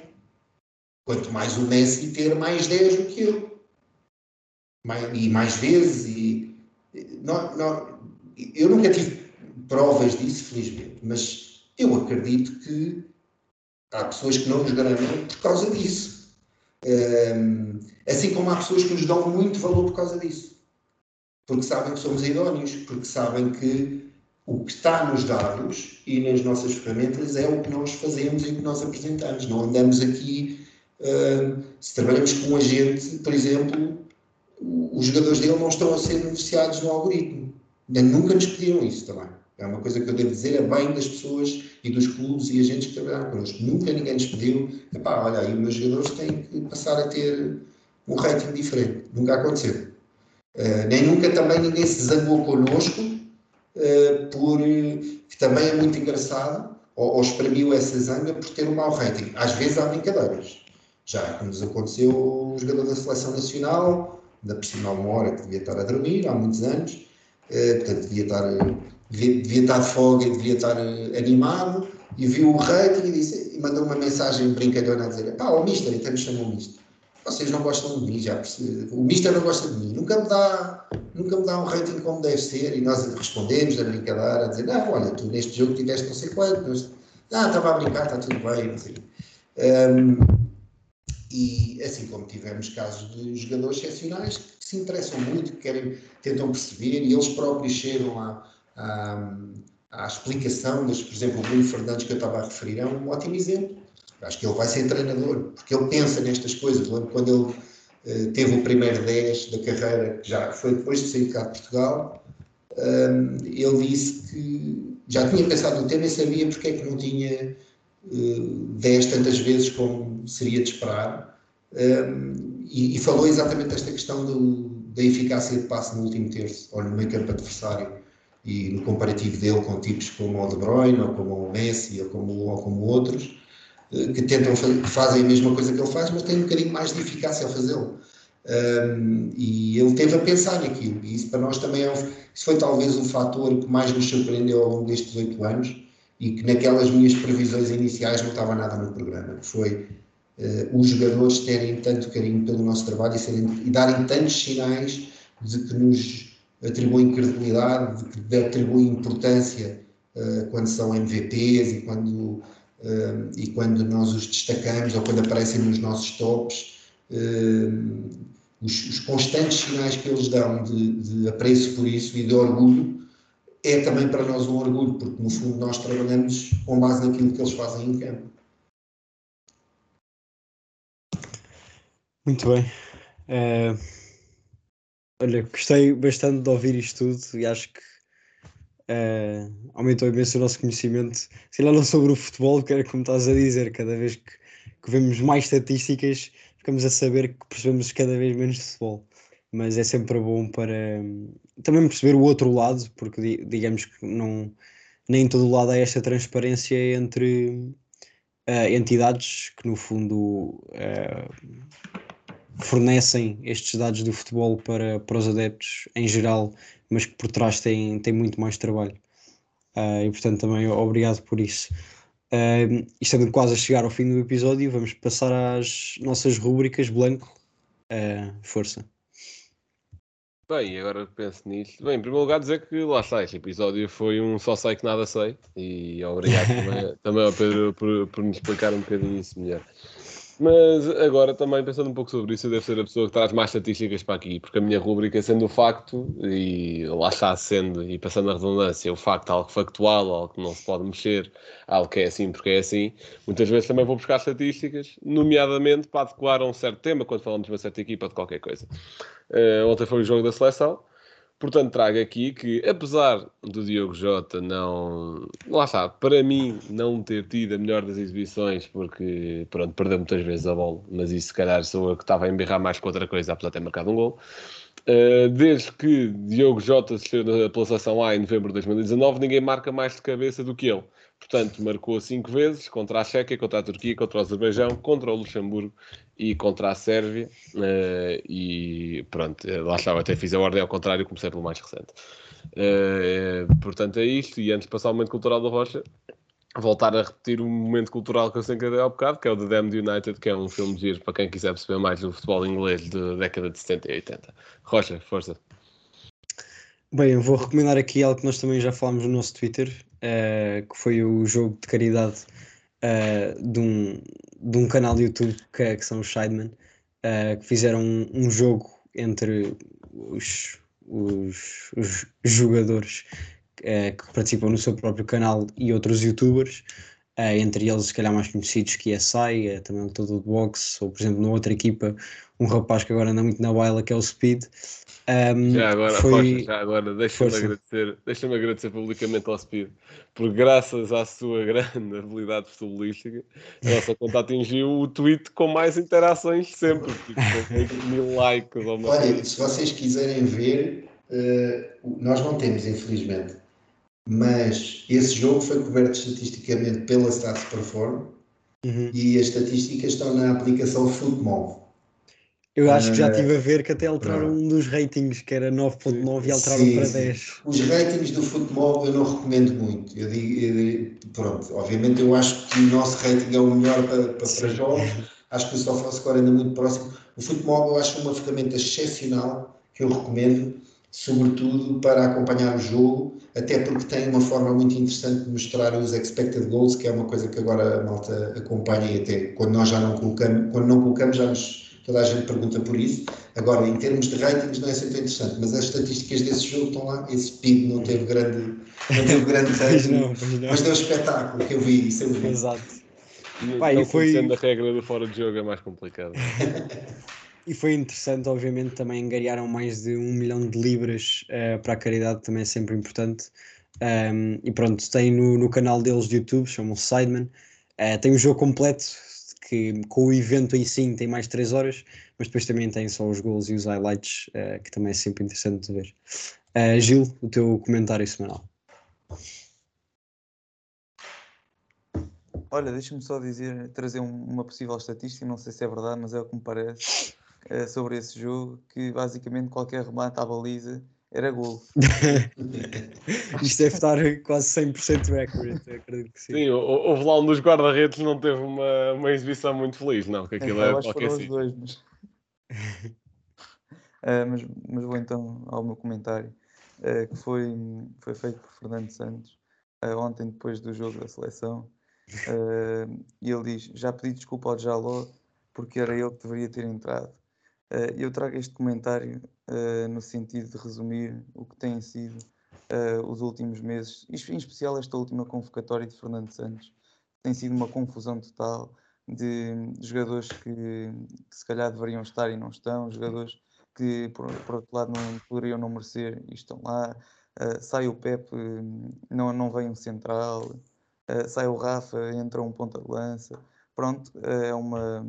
Quanto mais o Messi ter mais 10 do que eu. Mais, e mais vezes. E, não, não, eu nunca tive provas disso, felizmente, mas eu acredito que há pessoas que não nos garantem por causa disso. Um, assim como há pessoas que nos dão muito valor por causa disso. Porque sabem que somos idóneos, porque sabem que o que está nos dados e nas nossas ferramentas é o que nós fazemos e o que nós apresentamos. Não andamos aqui, uh, se trabalhamos com um agente, por exemplo, os jogadores dele não estão a ser beneficiados no algoritmo. Nunca nos pediram isso também. É uma coisa que eu devo dizer, é bem das pessoas e dos clubes e agentes que trabalharam connosco. Nunca ninguém nos pediu, epá, olha, aí os meus jogadores têm que passar a ter um rating diferente. Nunca aconteceu. Uh, nem nunca também ninguém se zangou connosco uh, por, que também é muito engraçado, ou, ou espremiu essa zanga por ter um mau rating. Às vezes há brincadeiras. Já nos aconteceu o jogador da seleção nacional, da por cima hora que devia estar a dormir, há muitos anos, uh, portanto devia estar devia, devia estar de folga e devia estar uh, animado, e viu o rating e, disse, e mandou uma mensagem brincalhona a dizer: pá, o Mister, então me chamou Mister. Vocês não gostam de mim, já percebi. O Mister não gosta de mim, nunca me, dá, nunca me dá um rating como deve ser, e nós respondemos da brincadeira, a dizer: não, olha, tu neste jogo tiveste não sei quanto, mas, ah, estava a brincar, está tudo bem. Um, e assim como tivemos casos de jogadores excepcionais que se interessam muito, que querem, tentam perceber e eles próprios chegam a, à, à explicação, das, por exemplo, o Bruno Fernandes que eu estava a referir é um ótimo exemplo. Acho que ele vai ser treinador, porque ele pensa nestas coisas. Quando ele uh, teve o primeiro 10 da carreira, que já foi depois de sair cá de Portugal, um, ele disse que já tinha pensado no tema e sabia porque é que não tinha uh, 10 tantas vezes como seria de esperar. Um, e, e, falou exatamente desta questão do, da eficácia de passe no último terço, ou no meio campo adversário e no comparativo dele com tipos como o De Bruyne, ou como o Messi, ou como, ou como outros, eh, que tentam fazem a mesma coisa que ele faz, mas têm um bocadinho mais de eficácia ao fazê-lo. Um, e ele teve a pensar naquilo, e isso para nós também é um, isso foi talvez o fator que mais nos surpreendeu ao longo destes oito anos e que naquelas minhas previsões iniciais não estava nada no programa, que foi uh, os jogadores terem tanto carinho pelo nosso trabalho e, serem, e darem tantos sinais de que nos atribuem credibilidade, atribuem importância uh, quando são MVPs e quando, uh, e quando nós os destacamos ou quando aparecem nos nossos tops. Uh, os, os, constantes sinais que eles dão de, de, apreço por isso e de orgulho é também para nós um orgulho, porque no fundo nós trabalhamos com base naquilo que eles fazem em campo. Muito bem. Uh Olha, gostei bastante de ouvir isto tudo e acho que uh, aumentou imenso o nosso conhecimento, se lá não sobre o futebol, que era como estás a dizer, cada vez que, que vemos mais estatísticas, ficamos a saber que percebemos cada vez menos de futebol. Mas é sempre bom para também perceber o outro lado, porque digamos que não, nem em todo lado há esta transparência entre uh, entidades que no fundo uh, fornecem estes dados do futebol para, para os adeptos em geral, mas que por trás têm, têm muito mais trabalho. Uh, e portanto também obrigado por isso. Uh, estando quase a chegar ao fim do episódio, vamos passar às nossas rúbricas. Blanco, uh, força. Bem, agora penso nisso. Bem, em primeiro lugar, dizer que lá está, este episódio foi um só sei que nada sei. E obrigado também, também ao Pedro por, por nos explicar um bocadinho isso melhor. Mas agora também pensando um pouco sobre isso, eu devo ser a pessoa que traz mais estatísticas para aqui, porque a minha rubrica sendo o facto, e lá está sendo, e passando a redundância, o facto algo factual, algo que não se pode mexer, algo que é assim porque é assim, muitas vezes também vou buscar estatísticas, nomeadamente para adequar a um certo tema, quando falamos de uma certa equipa de qualquer coisa. Uh, ontem foi o jogo da seleção, Portanto, trago aqui que, apesar do Diogo Jota não. Lá está, para mim, não ter tido a melhor das exibições, porque, pronto, perdeu muitas vezes a bola, mas isso, se calhar, sou eu que estava a embirrar mais com outra coisa, apesar de ter marcado um gol. Uh, desde que Diogo Jota se esteve pela seleção A em novembro de 2019, ninguém marca mais de cabeça do que ele. Portanto, marcou cinco vezes contra a Chequia, contra a Turquia, contra o Azerbaijão, contra o Luxemburgo e contra a Sérvia. Uh, e pronto, lá estava, até fiz a ordem ao contrário, comecei pelo mais recente. Uh, portanto, é isto. E antes de passar o momento cultural da Rocha, voltar a repetir um momento cultural que eu sempre dei ao bocado, que é o The Damned United, que é um filme de giro para quem quiser perceber mais do futebol inglês da década de 70 e 80. Rocha, força. Bem, eu vou recomendar aqui algo que nós também já falámos no nosso Twitter, uh, que foi o jogo de caridade uh, de, um, de um canal de YouTube que, que são os Sidemen, uh, que fizeram um, um, jogo entre os, os, os jogadores que participam no seu próprio canal e outros youtubers, entre eles, se calhar, mais conhecidos que é Sai, também o todo do box, ou por exemplo, na outra equipa, um rapaz que agora anda muito na baila, que é o Speed. Um, já agora, foi... Rocha, já agora, deixa-me agradecer, deixa agradecer publicamente ao Speed, porque graças à sua grande habilidade futebolística, a nossa conta atingiu o tweet com mais interações sempre, tipo, mil likes. Ou Olha, se vocês quiserem ver, uh, nós não temos, infelizmente, mas esse jogo foi coberto estatisticamente pela Stats Perform uhum. e as estatísticas estão na aplicação Footmall. Eu acho que já estive a ver que até alteraram um dos ratings, que era 9.9 e alteraram sim, para 10. Sim. Os ratings do futebol eu não recomendo muito. Eu digo, eu digo, pronto, obviamente eu acho que o nosso rating é o melhor para, para, para jogos. Acho que o SofaScore ainda muito próximo. O futebol eu acho uma ferramenta excepcional que eu recomendo, sobretudo para acompanhar o jogo, até porque tem uma forma muito interessante de mostrar os expected goals, que é uma coisa que agora a malta acompanha e até quando nós já não colocamos, quando não colocamos já nos toda a gente pergunta por isso. Agora, em termos de ratings, não é sempre interessante, mas as estatísticas desse jogo estão lá. Esse PIB não teve grande, não teve grande rating, não, não. mas deu espetáculo que eu vi. Isso eu vi. Exato. E, Pai, e foi... a regra do fora de jogo é mais complicado. e foi interessante, obviamente, também engariaram mais de um milhão de libras uh, para a caridade, também é sempre importante. Um, e pronto, tem no, no canal deles de YouTube, chamam Sideman. Uh, tem o jogo completo, que com o evento em si tem mais 3 horas, mas depois também tem só os gols e os highlights, uh, que também é sempre interessante de ver. Uh, Gil, o teu comentário semanal. Olha, deixa-me só dizer, trazer um, uma possível estatística, não sei se é verdade, mas é o que me parece, uh, sobre esse jogo, que basicamente qualquer remate à baliza era gol. Isto deve estar quase 100% accurate, acredito que sim. Sim, houve lá um dos guarda-redes não teve uma, uma exibição muito feliz, não, que aquilo é, é qualquer os dois, mas... uh, mas... mas... vou então ao meu comentário, uh, que foi, foi feito por Fernando Santos, uh, ontem depois do jogo da seleção, e ele diz, já pedi desculpa ao Jaló, porque era ele que deveria ter entrado. eu trago este comentário uh, no sentido de resumir o que têm sido uh, os últimos meses, em especial esta última convocatória de Fernando Santos. Tem sido uma confusão total de, de jogadores que, que, se calhar deveriam estar e não estão, jogadores que, por, por outro lado, não poderiam não merecer e estão lá. Uh, sai o Pepe, não, não vem um central, sai o Rafa, entra um ponta de lança. Pronto, é uma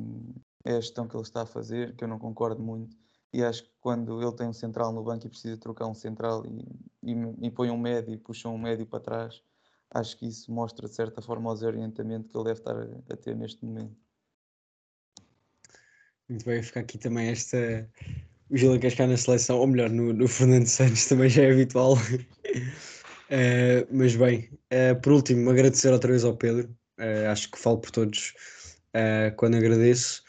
é a gestão que ele está a fazer, que eu não concordo muito, e acho que quando ele tem um central no banco e precisa trocar um central e, e, e põe um médio e puxa um médio para trás, acho que isso mostra de certa forma o desorientamento que ele deve estar a, a ter neste momento. Muito bem, ficar aqui também esta. O Gil Cascar na seleção, ou melhor, no, no Fernando Santos também já é habitual. uh, mas bem, uh, por último, agradecer outra vez ao Pedro. Uh, acho que falo por todos quando agradeço.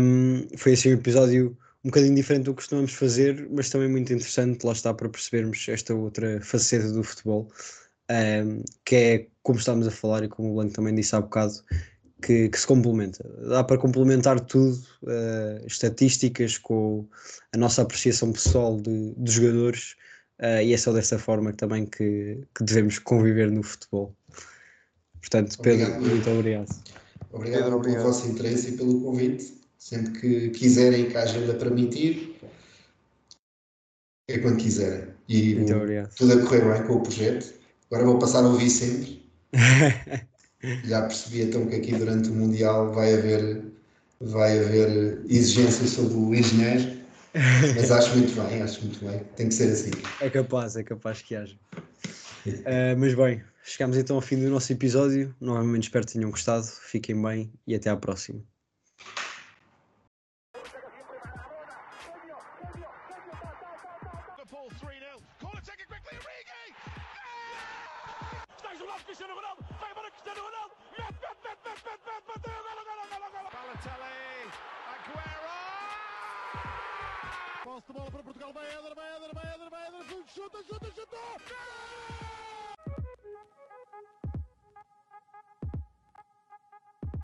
Um, foi assim um episódio um bocadinho diferente do que costumamos fazer, mas também muito interessante, lá está, para percebermos esta outra faceta do futebol, um, que é, como estávamos a falar e como o Blanco também disse há bocado, que, que se complementa. Dá para complementar tudo, uh, estatísticas com a nossa apreciação pessoal de, de jogadores, uh, e é só dessa forma também que, que devemos conviver no futebol. Portanto, Pedro, obrigado. muito obrigado. Obrigado Pedro, pelo vosso interesse e pelo convite. Sempre que quiserem que a agenda permitir, é quando quiserem. e obrigado. tudo a correr bem com o projeto. Agora vou passar a ouvir sempre. Já percebi então que aqui durante o Mundial vai haver, vai haver exigências sobre o engenheiro, mas acho muito bem, acho muito bem. Tem que ser assim. É capaz, é capaz que haja. Eh, mas bem, chegamos então ao fim do nosso episódio. Novamente espero que tenham gostado. Fiquem bem e até à próxima.